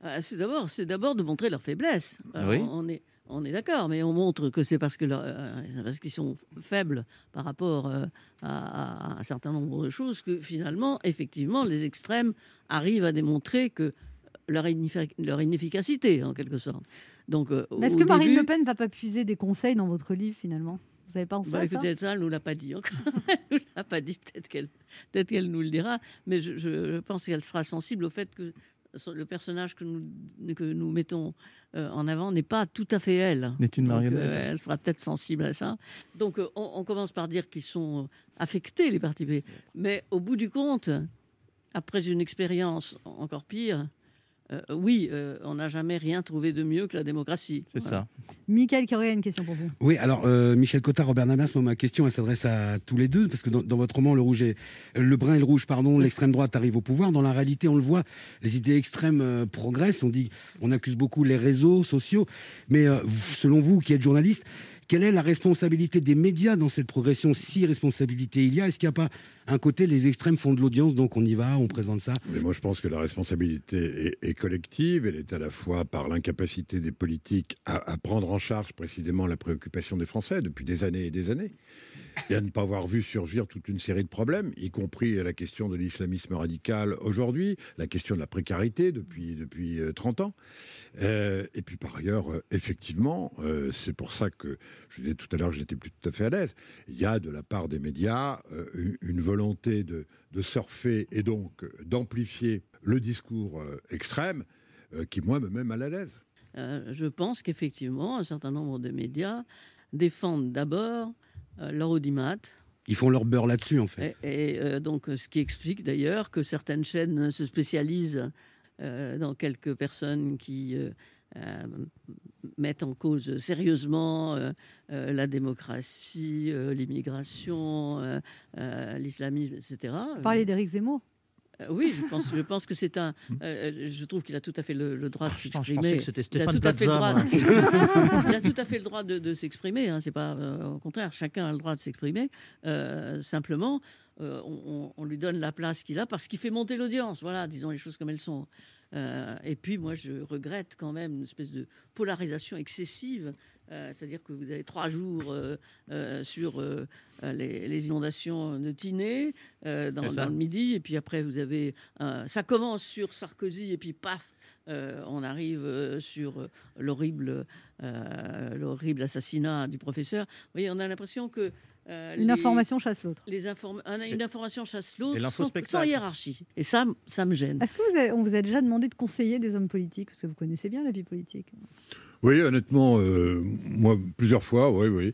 Ah, c'est d'abord, c'est d'abord de montrer leur faiblesse. Alors, Oui. On est, on est d'accord, mais on montre que c'est parce que leur- euh, parce qu'ils sont faibles par rapport euh, à, à un certain nombre de choses que finalement, effectivement, les extrêmes arrivent à démontrer que leur, ineffi- leur inefficacité, en quelque sorte. Donc, euh, Est-ce que Marine début- Le Pen ne va pas puiser des conseils dans votre livre, finalement? Vous avez pensé bah, à ça? écoutez, ça, elle nous l'a pas dit encore. elle nous l'a pas dit. Peut-être qu'elle, peut-être qu'elle nous le dira. Mais je, je pense qu'elle sera sensible au fait que le personnage que nous, que nous mettons euh, en avant n'est pas tout à fait elle. N'est une Donc, marionnette. euh, elle sera peut-être sensible à ça. Donc, euh, on, on commence par dire qu'ils sont affectés, les partis B. Mais au bout du compte, après une expérience encore pire, euh, oui, euh, on n'a jamais rien trouvé de mieux que la démocratie. C'est Voilà. ça. Michael Carré a une question pour vous. Oui, alors euh, Michel Cotta, Robert Namias, moi ma question elle s'adresse à tous les deux parce que dans, dans votre roman le rouge et le brun et le rouge, pardon, l'extrême droite arrive au pouvoir. Dans la réalité, on le voit, les idées extrêmes euh, progressent. On dit, on accuse beaucoup les réseaux sociaux, mais euh, selon vous, qui êtes journaliste, quelle est la responsabilité des médias dans cette progression Si responsabilité il y a, est-ce qu'il n'y a pas un côté les extrêmes font de l'audience, donc on y va, on présente ça? Mais moi, je pense que la responsabilité est, collective. Elle est à la fois par l'incapacité des politiques à prendre en charge précisément la préoccupation des Français depuis des années et des années, et à ne pas avoir vu surgir toute une série de problèmes, y compris la question de l'islamisme radical aujourd'hui, la question de la précarité depuis, depuis euh, 30 ans. Euh, et puis par ailleurs, euh, effectivement, euh, c'est pour ça que je disais tout à l'heure que j'étais plus tout à fait à l'aise. Il y a de la part des médias euh, une, volonté de, de surfer et donc euh, d'amplifier le discours euh, extrême euh, qui, moi, me met mal à l'aise. Euh, je pense qu'effectivement, un certain nombre de médias défendent d'abord euh, leur audimat. Ils font leur beurre là-dessus, en fait. Et, et, euh, donc, euh, ce qui explique d'ailleurs que certaines chaînes se spécialisent euh, dans quelques personnes qui euh, euh, mettent en cause sérieusement euh, euh, la démocratie, euh, l'immigration, euh, euh, l'islamisme, etc. Parlez d'Éric Zemmour? Euh, oui, je pense, je pense que c'est un. euh, je trouve qu'il a tout à fait le, le droit de je s'exprimer. pensais que c'était Il a tout à fait le droit. moi. il a tout à fait le droit de, de s'exprimer. Hein, c'est pas euh, au contraire, chacun a le droit de s'exprimer. Euh, simplement, euh, on, on- lui donne la place qu'il a parce qu'il fait monter l'audience. Voilà, disons les choses comme elles sont. Euh, et puis moi, je regrette quand même une espèce de polarisation excessive. Euh, C'est-à-dire que vous avez trois jours euh, euh, sur les, les inondations de Tinée dans, le Midi, et puis après vous avez ça commence sur Sarkozy, et puis paf, on arrive sur l'horrible, l'horrible assassinat du professeur. Vous voyez, on a l'impression que euh, Une les- information chasse l'autre. les inform- un- une information chasse l'autre sans, hiérarchie. Et ça, ça me gêne. Est-ce que vous avez- on vous a déjà demandé de conseiller des hommes politiques? Parce que vous connaissez bien la vie politique. Oui, honnêtement, euh, moi, plusieurs fois, oui, oui.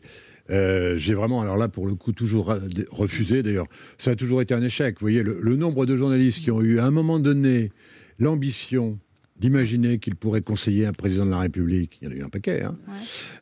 Euh, J'ai vraiment, alors là, pour le coup, toujours refusé. D'ailleurs, ça a toujours été un échec. Vous voyez, le, le nombre de journalistes qui ont eu, à un moment donné, l'ambition d'imaginer qu'ils pourraient conseiller un président de la République, il y en a eu un paquet. hein.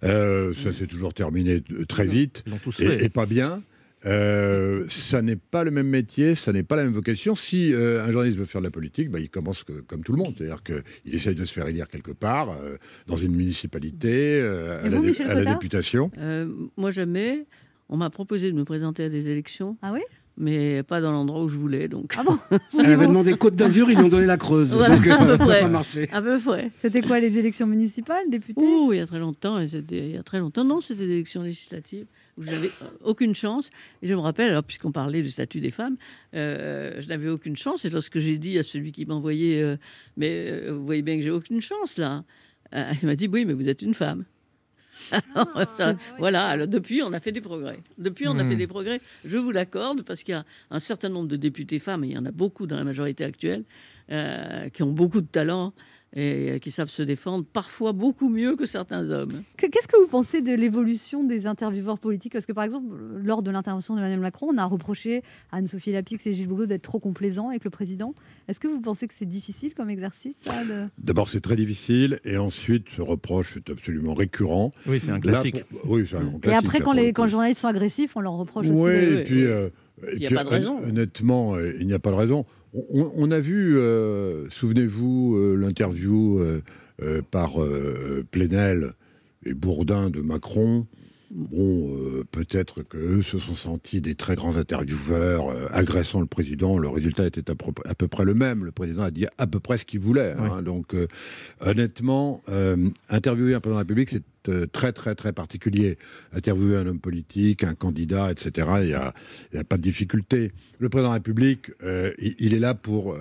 Euh, ça s'est toujours terminé euh, très vite et, pas bien. Euh, ça n'est pas le même métier, ça n'est pas la même vocation. Si euh, un journaliste veut faire de la politique, bah, il commence que- comme tout le monde, c'est-à-dire qu'il essaye de se faire élire quelque part, euh, dans une municipalité, euh, à, la, vous, à la députation. Euh, moi, jamais. On m'a proposé de me présenter à des élections. Ah oui? Mais pas dans l'endroit où je voulais. Donc. Ah bon Elle avait demandé Côte d'Azur, ils lui ont donné la Creuse. Voilà, Donc, à peu euh, ça n'a près. pas marché. À peu près. C'était quoi, les élections municipales, députés Ouh, il y a très longtemps. et Il y a très longtemps. Non, c'était des élections législatives. où je n'avais aucune chance. Et je me rappelle, alors puisqu'on parlait du statut des femmes, euh, je n'avais aucune chance. Et lorsque j'ai dit à celui qui m'envoyait, euh, mais euh, vous voyez bien que j'ai aucune chance là, Euh, il m'a dit oui, mais vous êtes une femme. Alors, ça- voilà, alors depuis, on a fait des progrès. Depuis, on a Hmm. fait des progrès, je vous l'accorde, parce qu'il y a un certain nombre de députés femmes, et il y en a beaucoup dans la majorité actuelle, euh, qui ont beaucoup de talent et qui savent se défendre, parfois beaucoup mieux que certains hommes. Que- Qu'est-ce que vous pensez de l'évolution des intervieweurs politiques? Parce que, par exemple, lors de l'intervention d'Emmanuel Macron, on a reproché à Anne-Sophie Lapix et Gilles Boulot d'être trop complaisants avec le président. Est-ce que vous pensez que c'est difficile comme exercice, de- D'abord, c'est très difficile, et ensuite, ce reproche est absolument récurrent. Oui, c'est un Là, classique. pour- oui, c'est un Et classique, après, là, quand les, le quand les journalistes sont agressifs, on leur reproche aussi. Oui, de- et puis, euh, et Il y a puis, pas de raison. hon- honnêtement, euh, il n'y a pas de raison. On, a vu, euh, souvenez-vous, euh, l'interview euh, par Plenel et Bourdin de Macron. Bon, euh, peut-être qu'eux se sont sentis des très grands intervieweurs euh, agressant le président. Le résultat était à, peu près le même. Le président a dit à peu près ce qu'il voulait. hein. Donc, euh, honnêtement, interviewer un président de la République, c'est très, très, très particulier. Interviewer un homme politique, un candidat, etc., il n'y a, pas de difficulté. Le président de la République, il, il est là pour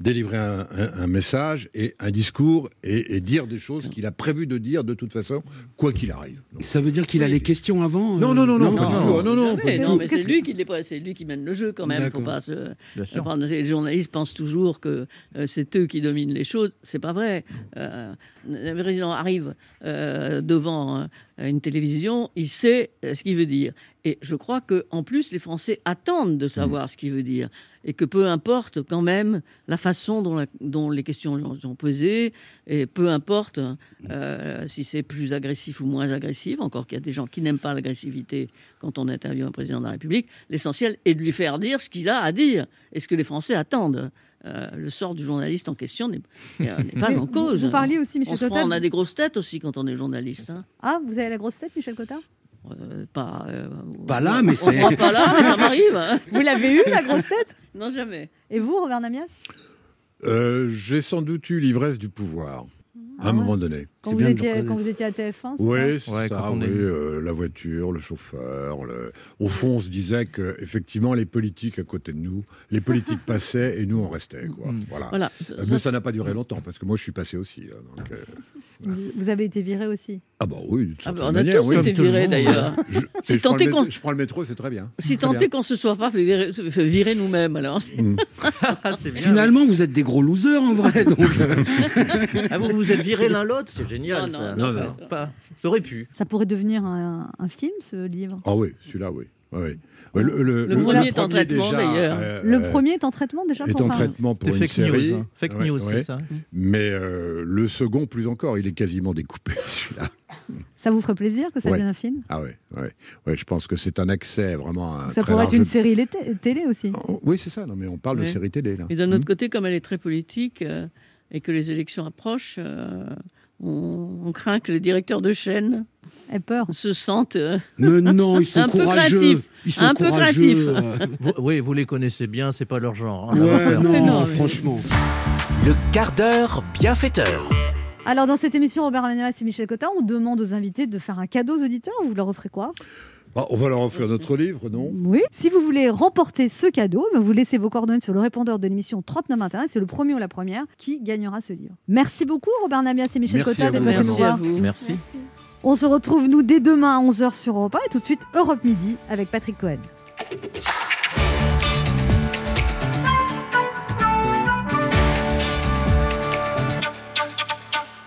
délivrer un, un- un message et un discours et, et dire des choses qu'il a prévu de dire de toute façon, quoi qu'il arrive. Ça veut dire qu'il a les questions avant Non, euh, non, non, non, pas du tout. Ah, non, non, Jamais, pas du non, mais c'est lui qui c'est lui qui mène le jeu quand même. Faut pas se. Bien sûr. prendre- Les journalistes pensent toujours que euh, c'est eux qui dominent les choses. C'est pas vrai. Euh, le président arrive euh, devant euh, une télévision, il sait euh, ce qu'il veut dire. Et je crois que en plus les Français attendent de savoir ce qu'il veut dire et que peu importe quand même la façon dont, la- dont les questions sont posées et peu importe euh, si c'est plus agressif ou moins agressif. Encore qu'il y a des gens qui n'aiment pas l'agressivité quand on interviewe un président de la République. L'essentiel est de lui faire dire ce qu'il a à dire et ce que les Français attendent. Euh, le sort du journaliste en question n'est euh, pas Mais en cause. vous parliez aussi, Michel on prend- Cotta, on a des grosses têtes aussi quand on est journaliste. hein. Ah, vous avez la grosse tête, Michel Cottard Euh, pas, euh, Pas là, mais c'est- pas là, mais ça m'arrive. Vous l'avez eu, la grosse tête? Non, jamais. Et vous, Robert Namias? Euh, J'ai sans doute eu l'ivresse du pouvoir, à un moment donné. quand vous, étiez, quand vous étiez à TF1 c'est Oui, ça? c'est Ouais, ça, quand on oui, est- euh, la voiture, le chauffeur. le- Au fond, on se disait que effectivement les politiques à côté de nous, les politiques passaient et nous on restait. Quoi. Voilà. Voilà. Mais ça n'a pas duré longtemps parce que moi je suis passé aussi. hein, donc, euh, vous, avez été viré aussi. Ah bah oui, Ah bah, on a manière, tous oui. été virés d'ailleurs. Je, Si je prends métro- je prends le métro, c'est très bien. Si tant est qu'on se soit pas fait virer, nous-mêmes, alors. Finalement, vous êtes des gros losers en vrai. Donc, euh, Ah, vous vous êtes virés l'un l'autre, c'est génial. Non, ça. non, Non, non. Pas- Ça aurait pu. Ça pourrait devenir un, un film, ce livre? Ah oui, celui-là, oui. Oui, oui. Ouais, le, le- Le le- premier est en traitement, déjà, d'ailleurs. euh, Le euh, premier est en traitement déjà est pour en traitement pour une fake série. news, hein. Fake Ouais, news, ouais. c'est ça. Mais euh, le second, plus encore, il est quasiment découpé, celui-là. Ça vous ferait plaisir que ça Ouais. devienne un film? Ah ouais, ouais, ouais, je pense que c'est un accès vraiment à un Ça très pourrait être une série lété- télé aussi. Oh, Oui, c'est ça. Non, mais on parle de série télé là. Et d'un autre Hmm. côté, comme elle est très politique euh, et que les élections approchent, euh, on, on craint que les directeurs de chaîne Aient peur. se sentent euh, mais non, ils sont un peu courageux. Ils sont Un peu courageux. Vous- oui, vous les connaissez bien, c'est pas leur genre. hein, Ouais, non, non, mais- franchement. Le quart d'heure bienfaiteur. Alors, dans cette émission, Robert Namias et Michel Cotta, on demande aux invités de faire un cadeau aux auditeurs. Vous leur offrez quoi? Ah, on va leur offrir notre livre, non Oui. Si vous voulez remporter ce cadeau, ben, vous laissez vos coordonnées sur le répondeur de l'émission 3921. C'est le premier ou la première qui gagnera ce livre. Merci beaucoup, Robert Namias et Michel Merci Cotta, à d'être vous. passés nous Merci à voir. vous. Merci. On se retrouve, nous, dès demain à 11h sur Europe 1 et tout de suite Europe Midi avec Patrick Cohen.